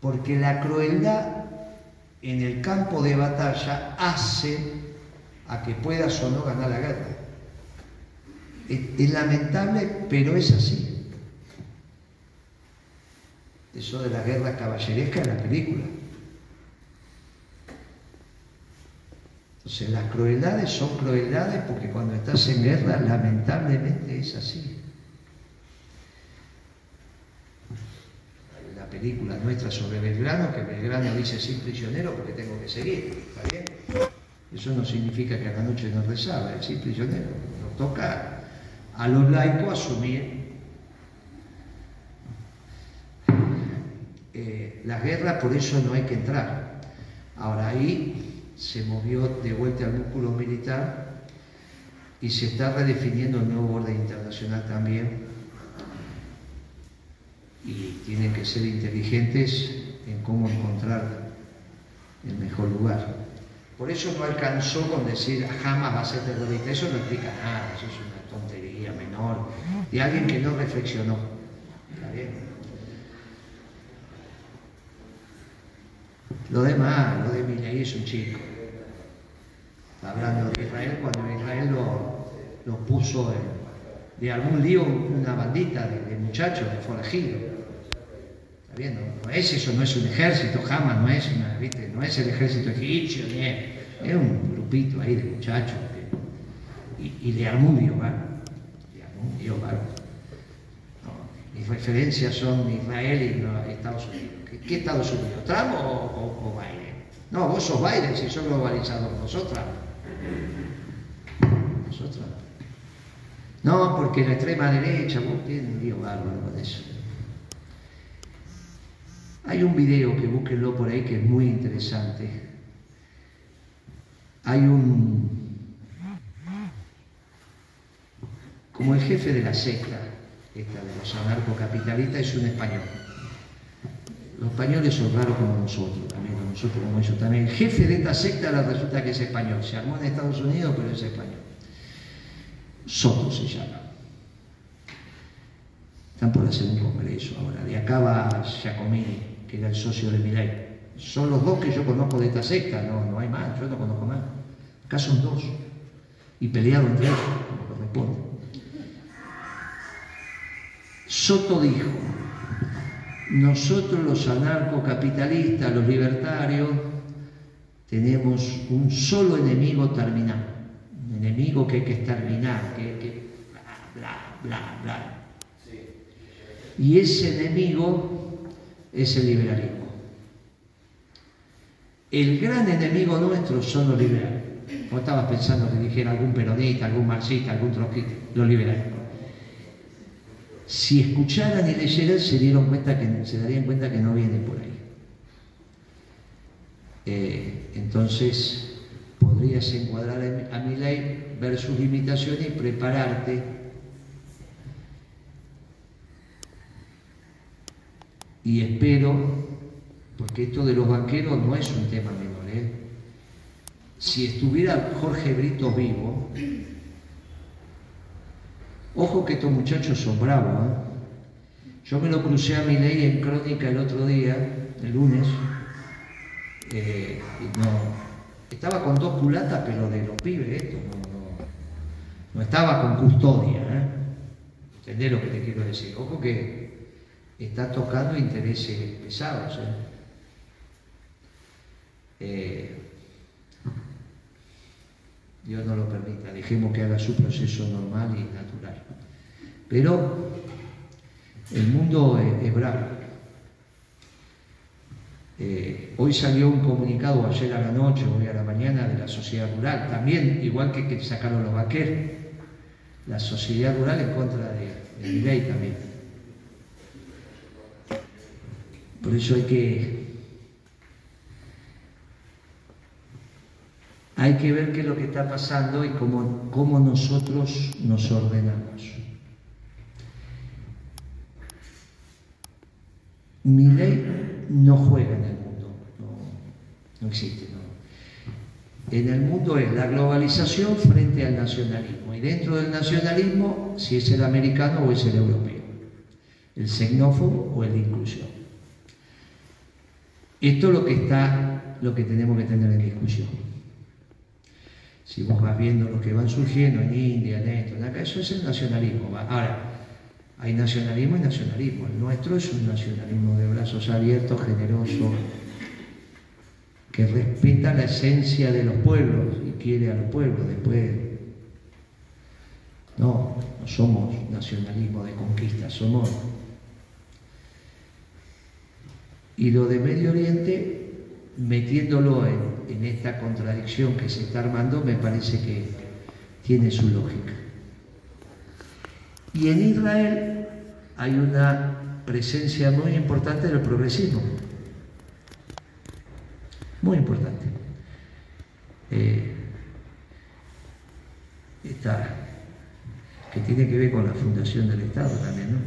porque la crueldad en el campo de batalla hace a que puedas o no ganar la guerra. Es, lamentable, pero es así. Eso de la guerra caballeresca en la película. Entonces las crueldades son crueldades porque cuando estás en guerra lamentablemente es así. Hay una película nuestra sobre Belgrano que Belgrano dice sin prisionero porque tengo que seguir. ¿Está bien? Eso no significa que a la noche no rezaba, es simple prisionero. Nos toca a los laicos asumir eh, la guerra, por eso no hay que entrar. Ahora ahí se movió de vuelta al músculo militar y se está redefiniendo el nuevo orden internacional también. Y tienen que ser inteligentes en cómo encontrar el mejor lugar. Por eso no alcanzó con decir jamás va a ser terrorista. Eso no explica nada, eso es una tontería menor de alguien que no reflexionó. ¿Está bien? Lo demás, lo de Milley es un chico. Hablando de Israel, cuando Israel lo, puso en, de algún lío una bandita de, muchachos, de forajidos. Está bien, no, es eso, no es un ejército, jamás no es una. No es el ejército egipcio, ni es, es un grupito ahí de muchachos que- y, y de Armudio, ¿va? De Armudio, ¿va? No, mis referencias son Israel y no, Estados Unidos. ¿Qué, Estados Unidos? ¿Trump o, o, Biden? No, vos sos Biden, si sos globalizador, nosotras. Nosotras. No, porque la extrema derecha, tienen un lío bárbaro con eso. Hay un video que búsquenlo por ahí que es muy interesante. Hay un. Como el jefe de la secta, esta de los anarcocapitalistas, es un español. Los españoles son raros como nosotros, también nosotros como ellos también. El jefe de esta secta ahora resulta que es español. Se armó en Estados Unidos, pero es español. Soto se llama. Están por hacer un congreso ahora. De acá va Giacomini, que era el socio de Milei. Son los dos que yo conozco de esta secta, no, no hay más, yo no conozco más. Acá son dos. Y peleado entre ellos, como corresponde. Soto dijo, nosotros los anarcocapitalistas, los libertarios, tenemos un solo enemigo terminal, enemigo que hay que exterminar, que, que bla, bla, bla, bla. Y ese enemigo es el liberalismo. El gran enemigo nuestro son los liberales. Vos estabas pensando que dijera algún peronista, algún marxista, algún trotskista, los liberales. Si escucharan y leyeran, se dieron cuenta que se darían cuenta que no viene por ahí. Eh, entonces podrías encuadrar a mi ley, ver sus limitaciones y prepararte. Y espero, porque esto de los banqueros no es un tema menor, ¿eh? si estuviera Jorge Brito vivo, Ojo que estos muchachos son bravos. ¿eh? Yo me lo crucé a mi ley en crónica el otro día, el lunes. eh, y no, estaba con dos culatas, pero de los pibes, esto, no, estaba con custodia. ¿eh? ¿Entendés lo que te quiero decir? Ojo que está tocando intereses pesados. ¿eh? Eh, Dios no lo permita, dejemos que haga su proceso normal y natural. Pero el mundo es, es bravo. Eh, hoy salió un comunicado, ayer a la noche, hoy a la mañana, de la sociedad rural, también, igual que, sacaron los vaqueros, la sociedad rural en contra de, de mi ley también. Por eso hay que hay que ver qué es lo que está pasando y cómo, cómo nosotros nos ordenamos. Mi ley no juega en el mundo, no, no existe. En el mundo es la globalización frente al nacionalismo y dentro del nacionalismo si es el americano o es el europeo, el xenófobo o el de inclusión. Esto es lo que está, lo que tenemos que tener en discusión. Si vos vas viendo lo que van surgiendo en India, en esto, en acá, eso es el nacionalismo. Ahora, hay nacionalismo y nacionalismo. El nuestro es un nacionalismo de brazos abiertos, generoso, que respeta la esencia de los pueblos y quiere a los pueblos. Después, no, no somos nacionalismo de conquista, somos... Y lo de Medio Oriente, metiéndolo en, en esta contradicción que se está armando, me parece que tiene su lógica. Y en Israel hay una presencia muy importante del progresismo, muy importante. Eh, que tiene que ver con la fundación del Estado también, ¿no?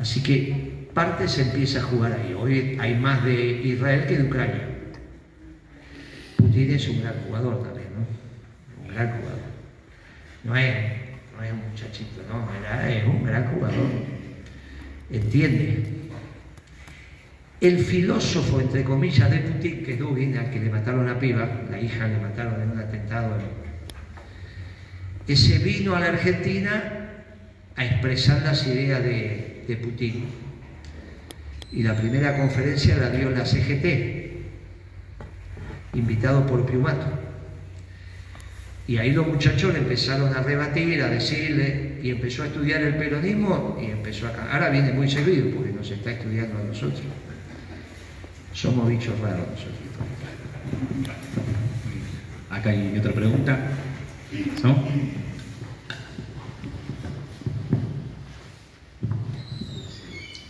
Así que parte se empieza a jugar ahí. Hoy hay más de Israel que de Ucrania. Putin es un gran jugador también, ¿no? Un gran jugador. No es, es un muchachito, no, era, es un gran jugador. Entiende. El filósofo, entre comillas, de Putin, que es que le mataron a piba, la hija le mataron en un atentado, ese vino a la Argentina a expresar las ideas de, de Putin. Y la primera conferencia la dio la CGT, invitado por Piumato. Y ahí los muchachos le empezaron a rebatir, a decirle, y empezó a estudiar el peronismo y empezó a... Ahora viene muy seguido porque nos está estudiando a nosotros. Somos bichos raros nosotros. Acá hay otra pregunta. ¿No?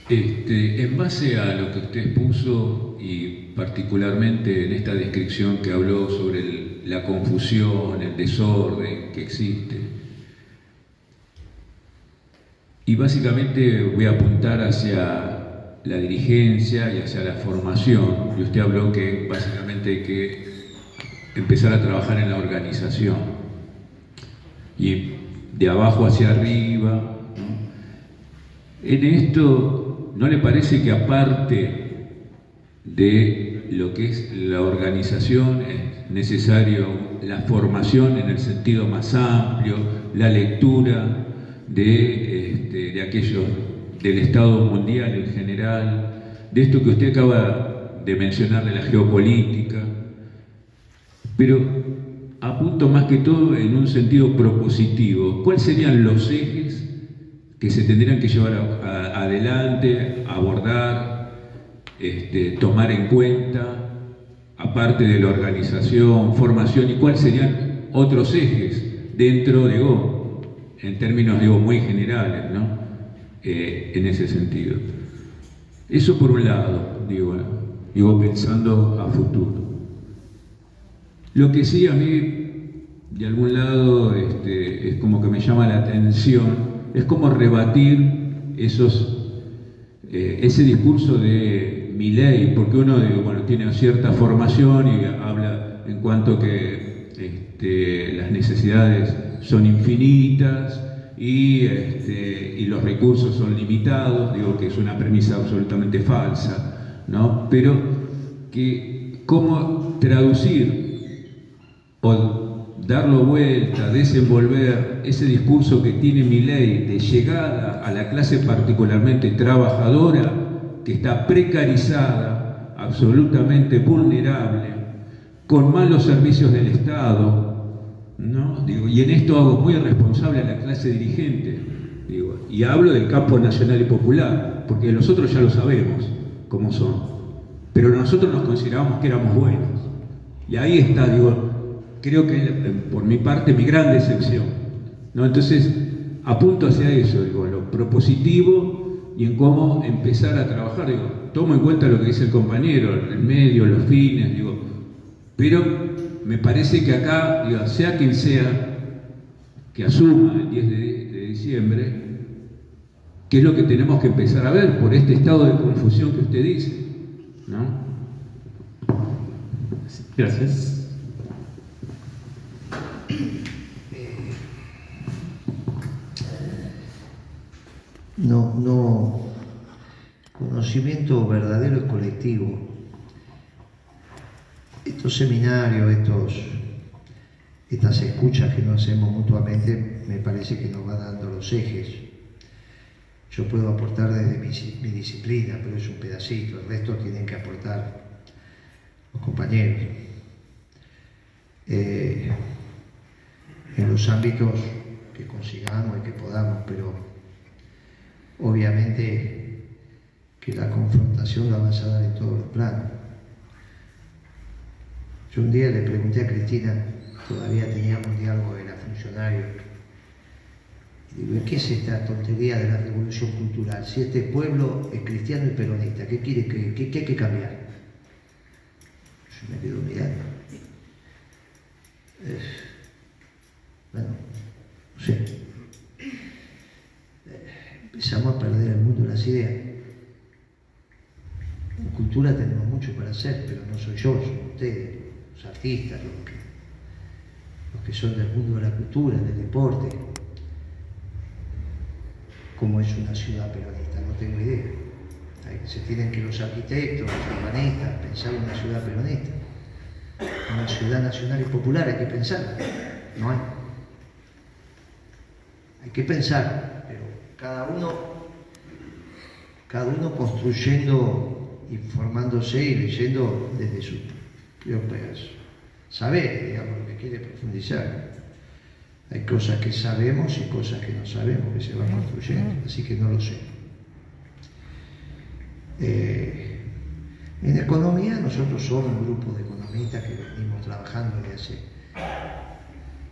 Este, en base a lo que usted puso y particularmente en esta descripción que habló sobre el- la confusión, el desorden que existe, y básicamente voy a apuntar hacia la dirigencia y hacia la formación, y usted habló que básicamente hay que empezar a trabajar en la organización, y de abajo hacia arriba. En esto, ¿no le parece que aparte de lo que es la organización es necesario la formación en el sentido más amplio, la lectura de, este, de aquellos del Estado mundial en general, de esto que usted acaba de mencionar de la geopolítica, pero apunto más que todo en un sentido propositivo. ¿Cuáles serían los ejes que se tendrían que llevar adelante, abordar, este, tomar en cuenta, aparte de la organización, formación, y cuáles serían otros ejes dentro, digo, en términos, digo, muy generales, ¿no? Eh, en ese sentido. Eso por un lado, digo, digo pensando a futuro. Lo que sí a mí, de algún lado, este, es como que me llama la atención, es como rebatir esos, eh, ese discurso de mi ley, porque uno digo, tiene cierta formación y habla en cuanto que este, las necesidades son infinitas y, este, y los recursos son limitados, digo que es una premisa absolutamente falsa, ¿no? Pero que cómo traducir o darlo vuelta, desenvolver ese discurso que tiene mi ley de llegada a la clase particularmente trabajadora, que está precarizada, absolutamente vulnerable, con malos servicios del Estado, ¿no? Digo, y en esto hago muy responsable a la clase dirigente, digo, y hablo del campo nacional y popular, porque los otros ya lo sabemos cómo son, pero nosotros nos consideramos que éramos buenos. Y ahí está, digo, creo que eh, por mi parte mi gran decepción. ¿no? Entonces, apunto hacia eso, digo, lo propositivo y en cómo empezar a trabajar. Digo, tomo en cuenta lo que dice el compañero, el medio, los fines, digo, pero me parece que acá, digo, sea quien sea que asuma el 10 de, diciembre, qué es lo que tenemos que empezar a ver por este estado de confusión que usted dice. ¿no? Gracias. No, no, conocimiento verdadero y colectivo. Estos seminarios, estos, estas escuchas que nos hacemos mutuamente, me parece que nos va dando los ejes. Yo puedo aportar desde mi, disciplina, pero es un pedacito, el resto tienen que aportar los compañeros. Eh, en los ámbitos que consigamos y que podamos, pero obviamente que la confrontación la vas a dar en todos los planos. Yo un día le pregunté a Cristina, todavía teníamos diálogo, era funcionario, digo, ¿qué es esta tontería de la revolución cultural? Si este pueblo es cristiano y peronista, ¿qué quiere que, qué, qué hay que cambiar? Yo me quedo mirando. Eh, bueno, no sé. Empezamos a perder el mundo de las ideas. En cultura tenemos mucho para hacer, pero no soy yo, son ustedes, los artistas, los que, son del mundo de la cultura, del deporte. ¿Cómo es una ciudad peronista? No tengo idea. Se tienen que los arquitectos, los urbanistas, pensar en una ciudad peronista. Una ciudad nacional y popular hay que pensar. No hay. Hay que pensar, cada uno, cada uno construyendo, informándose y leyendo desde su propias saber, digamos, lo que quiere profundizar. Hay cosas que sabemos y cosas que no sabemos, que se van construyendo, así que no lo sé. Eh, en economía nosotros somos un grupo de economistas que venimos trabajando desde hace...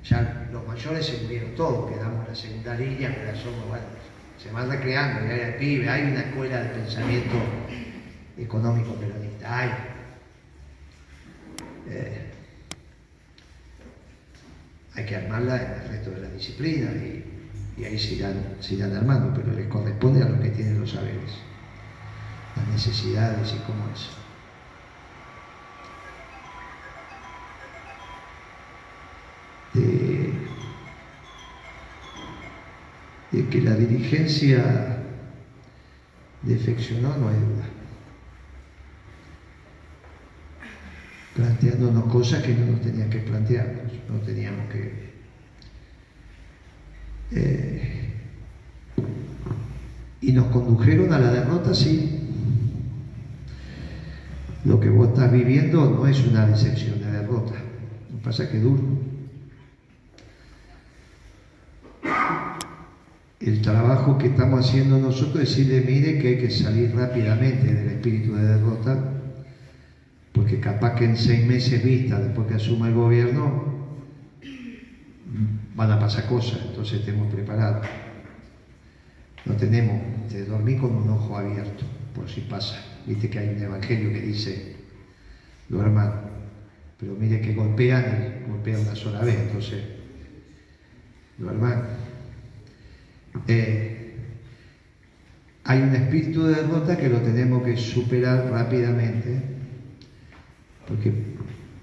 Ya los mayores se murieron todos, quedamos en la segunda línea, pero ya somos, bueno, se van recreando, ya hay pibe, hay una escuela de pensamiento económico peronista, hay. Eh, hay que armarla en el resto de las disciplinas y, y ahí se irán, se irán armando, pero les corresponde a los que tienen los saberes, las necesidades y cómo es. De, de que la dirigencia defeccionó, no hay duda. Planteándonos cosas que no nos tenían que plantearnos, no teníamos que. Eh, y nos condujeron a la derrota, sí. Lo que vos estás viviendo no es una decepción de derrota, lo que pasa es que duro. El trabajo que estamos haciendo nosotros es decirle, mire que hay que salir rápidamente del espíritu de derrota, porque capaz que en seis meses vista, después que asuma el gobierno, van a pasar cosas, entonces estemos preparados. No tenemos, te dormí con un ojo abierto, por si pasa. Viste que hay un evangelio que dice, duerman, pero mire que golpean golpean una sola vez, entonces, duerman. Eh, hay un espíritu de derrota que lo tenemos que superar rápidamente, porque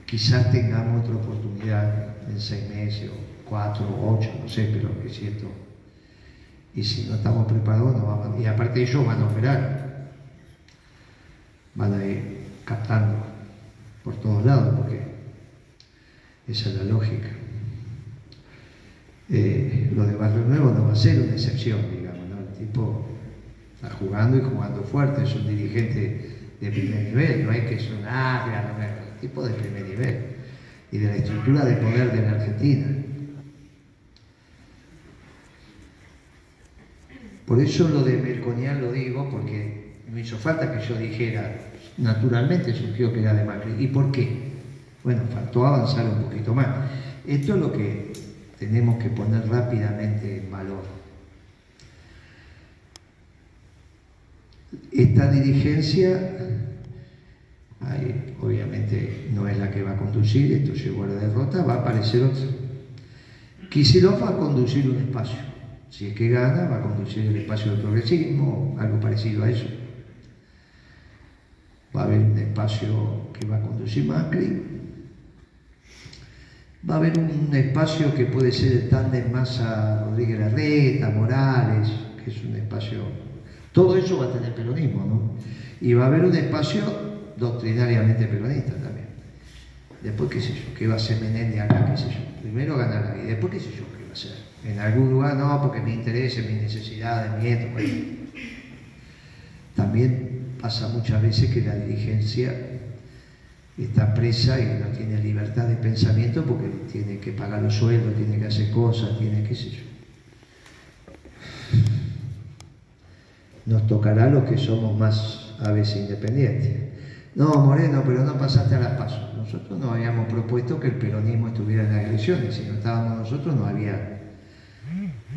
quizás tengamos otra oportunidad en seis meses, o cuatro, o ocho, no sé, pero es cierto. Y si no estamos preparados. Y aparte ellos van a operar, van a ir captando por todos lados, porque esa es la lógica. Eh, lo de Barrio Nuevo no va a ser una excepción, digamos. El tipo está jugando y jugando fuerte, es un dirigente de primer nivel, no es que es un área, no es un tipo de primer nivel y de la estructura de poder de la Argentina. Por eso lo de Melconian lo digo, porque no hizo falta que yo dijera, naturalmente surgió que era de Macri. ¿Y por qué? Bueno, faltó avanzar un poquito más. Esto es lo que tenemos que poner rápidamente en valor. Esta dirigencia, obviamente no es la que va a conducir, esto llegó a la derrota, va a aparecer otra. Kicillof va a conducir un espacio, si es que gana, va a conducir el espacio del progresismo, algo parecido a eso. Va a haber un espacio que va a conducir Macri, va a haber un espacio que puede ser el tándem Massa Rodríguez Larreta, Morales, que es un espacio. Todo eso va a tener peronismo, ¿no? Y va a haber un espacio doctrinariamente peronista también. Después, qué sé yo, qué va a hacer Menéndez acá, qué sé yo. Primero ganar y después, qué sé yo, qué va a hacer. En algún lugar, no, porque me interesa, mis necesidades, mi esto, pues. También pasa muchas veces que la dirigencia está presa y no tiene libertad de pensamiento porque tiene que pagar los sueldos, tiene que hacer cosas, tiene qué sé yo. Nos tocará los que somos más a veces independientes. No, Moreno, pero no pasaste a las pasos. Nosotros no habíamos propuesto que el peronismo estuviera en las elecciones. Si no estábamos nosotros, no había.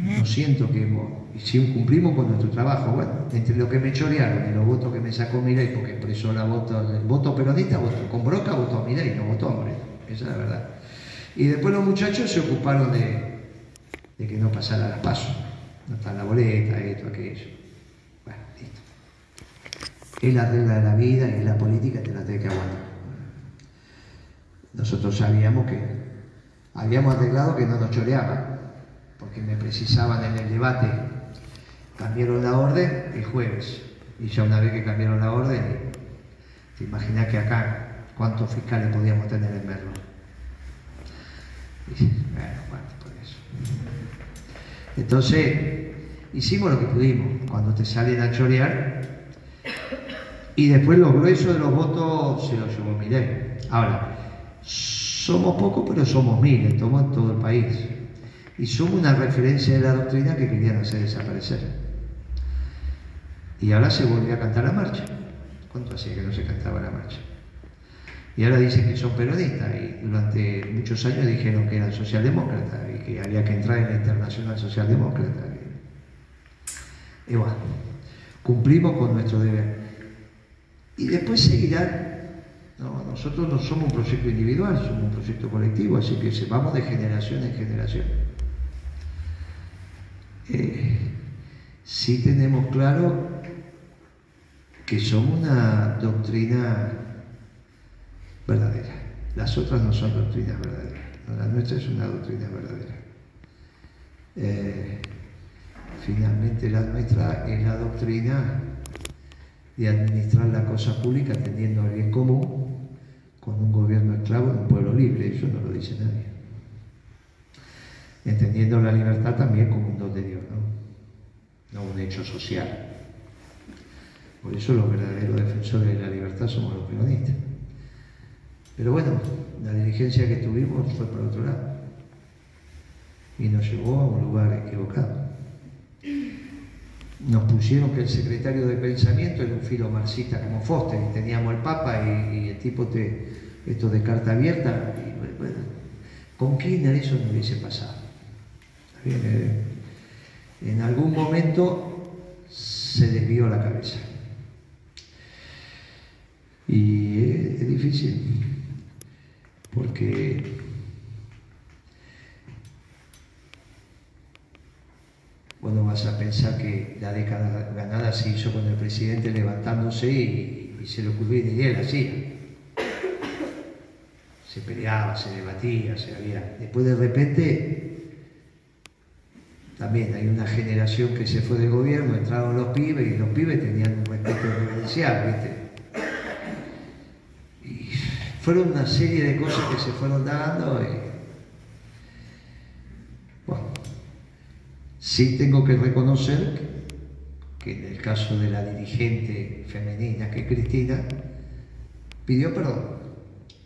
No siento que hemos. Si cumplimos con nuestro trabajo, bueno, entre lo que me chorearon y los votos que me sacó Milei, porque expresó la voto, el voto peronista, votó, con Broca votó a Milei, no votó a Moreno. Esa es la verdad. Y después los muchachos se ocuparon de, de que no pasara las pasos. No está la boleta, esto, aquello. Bueno, listo. Es la regla de la vida y es la política, te la tenés que aguantar. Nosotros sabíamos que habíamos arreglado que no nos choreaban, porque me precisaban en el debate. Cambiaron la orden el jueves. Y ya una vez que cambiaron la orden, te imaginas que acá cuántos fiscales podíamos tener en Merlo. Y, bueno, bueno, por eso. Entonces, hicimos lo que pudimos. Cuando te salen a chorear, Y después los gruesos de los votos se los llevó Milei. Ahora, somos pocos, pero somos miles, tomamos todo el país. Y somos una referencia de la doctrina que querían hacer desaparecer. Y ahora se volvió a cantar la marcha. ¿Cuánto hacía que no se cantaba la marcha? Y ahora dicen que son peronistas y durante muchos años dijeron que eran socialdemócratas y que había que entrar en la internacional socialdemócrata. Y bueno, cumplimos con nuestro deber. Y después seguirán. No, nosotros no somos un proyecto individual, somos un proyecto colectivo, así que vamos de generación en generación. Eh, sí tenemos claro que somos una doctrina verdadera. Las otras no son doctrinas verdaderas. La nuestra es una doctrina verdadera. Eh, finalmente la nuestra es la doctrina de administrar la cosa pública atendiendo al bien común con un gobierno esclavo en un pueblo libre. Eso no lo dice nadie. Entendiendo la libertad también como un don de Dios, ¿no? No un hecho social. Por eso los verdaderos defensores de la libertad somos los peronistas. Pero bueno, la dirigencia que tuvimos fue por otro lado y nos llevó a un lugar equivocado. Nos pusieron que el secretario de pensamiento era un filo marxista como Foster, y teníamos al Papa y, el tipo de esto de carta abierta, y bueno, con Kirchner eso no hubiese pasado. Eh, en algún momento se desvió la cabeza. Y es difícil porque bueno, vas a pensar que la década ganada se hizo con el presidente levantándose y, se le ocurrió y él hacía. Se peleaba, se debatía, se había. Después de repente también hay una generación que se fue del gobierno, entraron los pibes y los pibes tenían un respeto reverencial, ¿viste? fueron una serie de cosas que se fueron dando. Y, bueno, sí tengo que reconocer que en el caso de la dirigente femenina, que es Cristina, pidió perdón,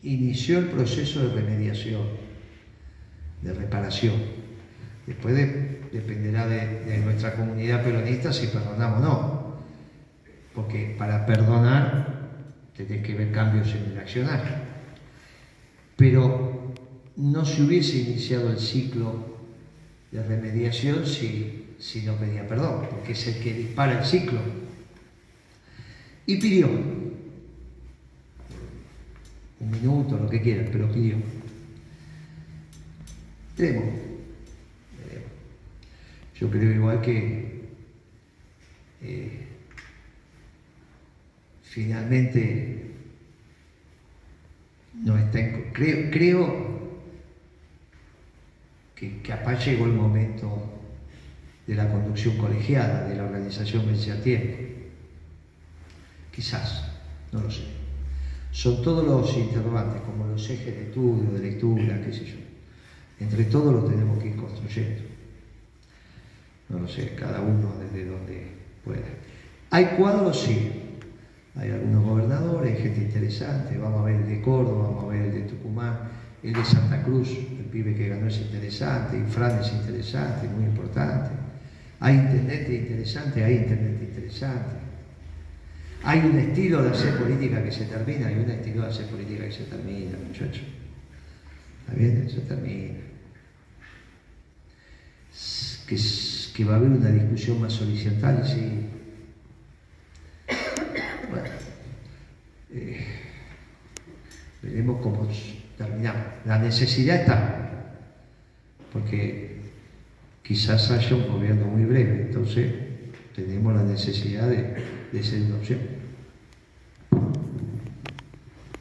inició el proceso de remediación, de reparación. Después dependerá de, nuestra comunidad peronista si perdonamos o no, porque para perdonar tenés que ver cambios en el accionar pero no se hubiese iniciado el ciclo de remediación si, no pedía perdón, porque es el que dispara el ciclo. Y pidió, un minuto, lo que quieran, pero pidió. Veremos, Yo creo igual que eh, finalmente no está creo, creo que capaz llegó el momento de la conducción colegiada, de la organización vence a tiempo. Quizás, no lo sé. Son todos los interrogantes, como los ejes de estudio, de lectura, qué sé yo. Entre todos los tenemos que ir construyendo. No lo sé, cada uno desde donde pueda. ¿Hay cuadros? Sí hay algunos gobernadores, gente interesante, vamos a ver el de Córdoba, vamos a ver el de Tucumán, el de Santa Cruz, el pibe que ganó es interesante, Infran es interesante, muy importante. Hay internet interesante, hay internet interesante. Hay un estilo de hacer política que se termina, hay un estilo de hacer política que se termina, muchachos. ¿Está bien? Se termina. Que, que va a haber una discusión más horizontal, sí, Eh, veremos cómo terminamos. La necesidad está, porque quizás haya un gobierno muy breve, entonces tenemos la necesidad de, de ser una opción.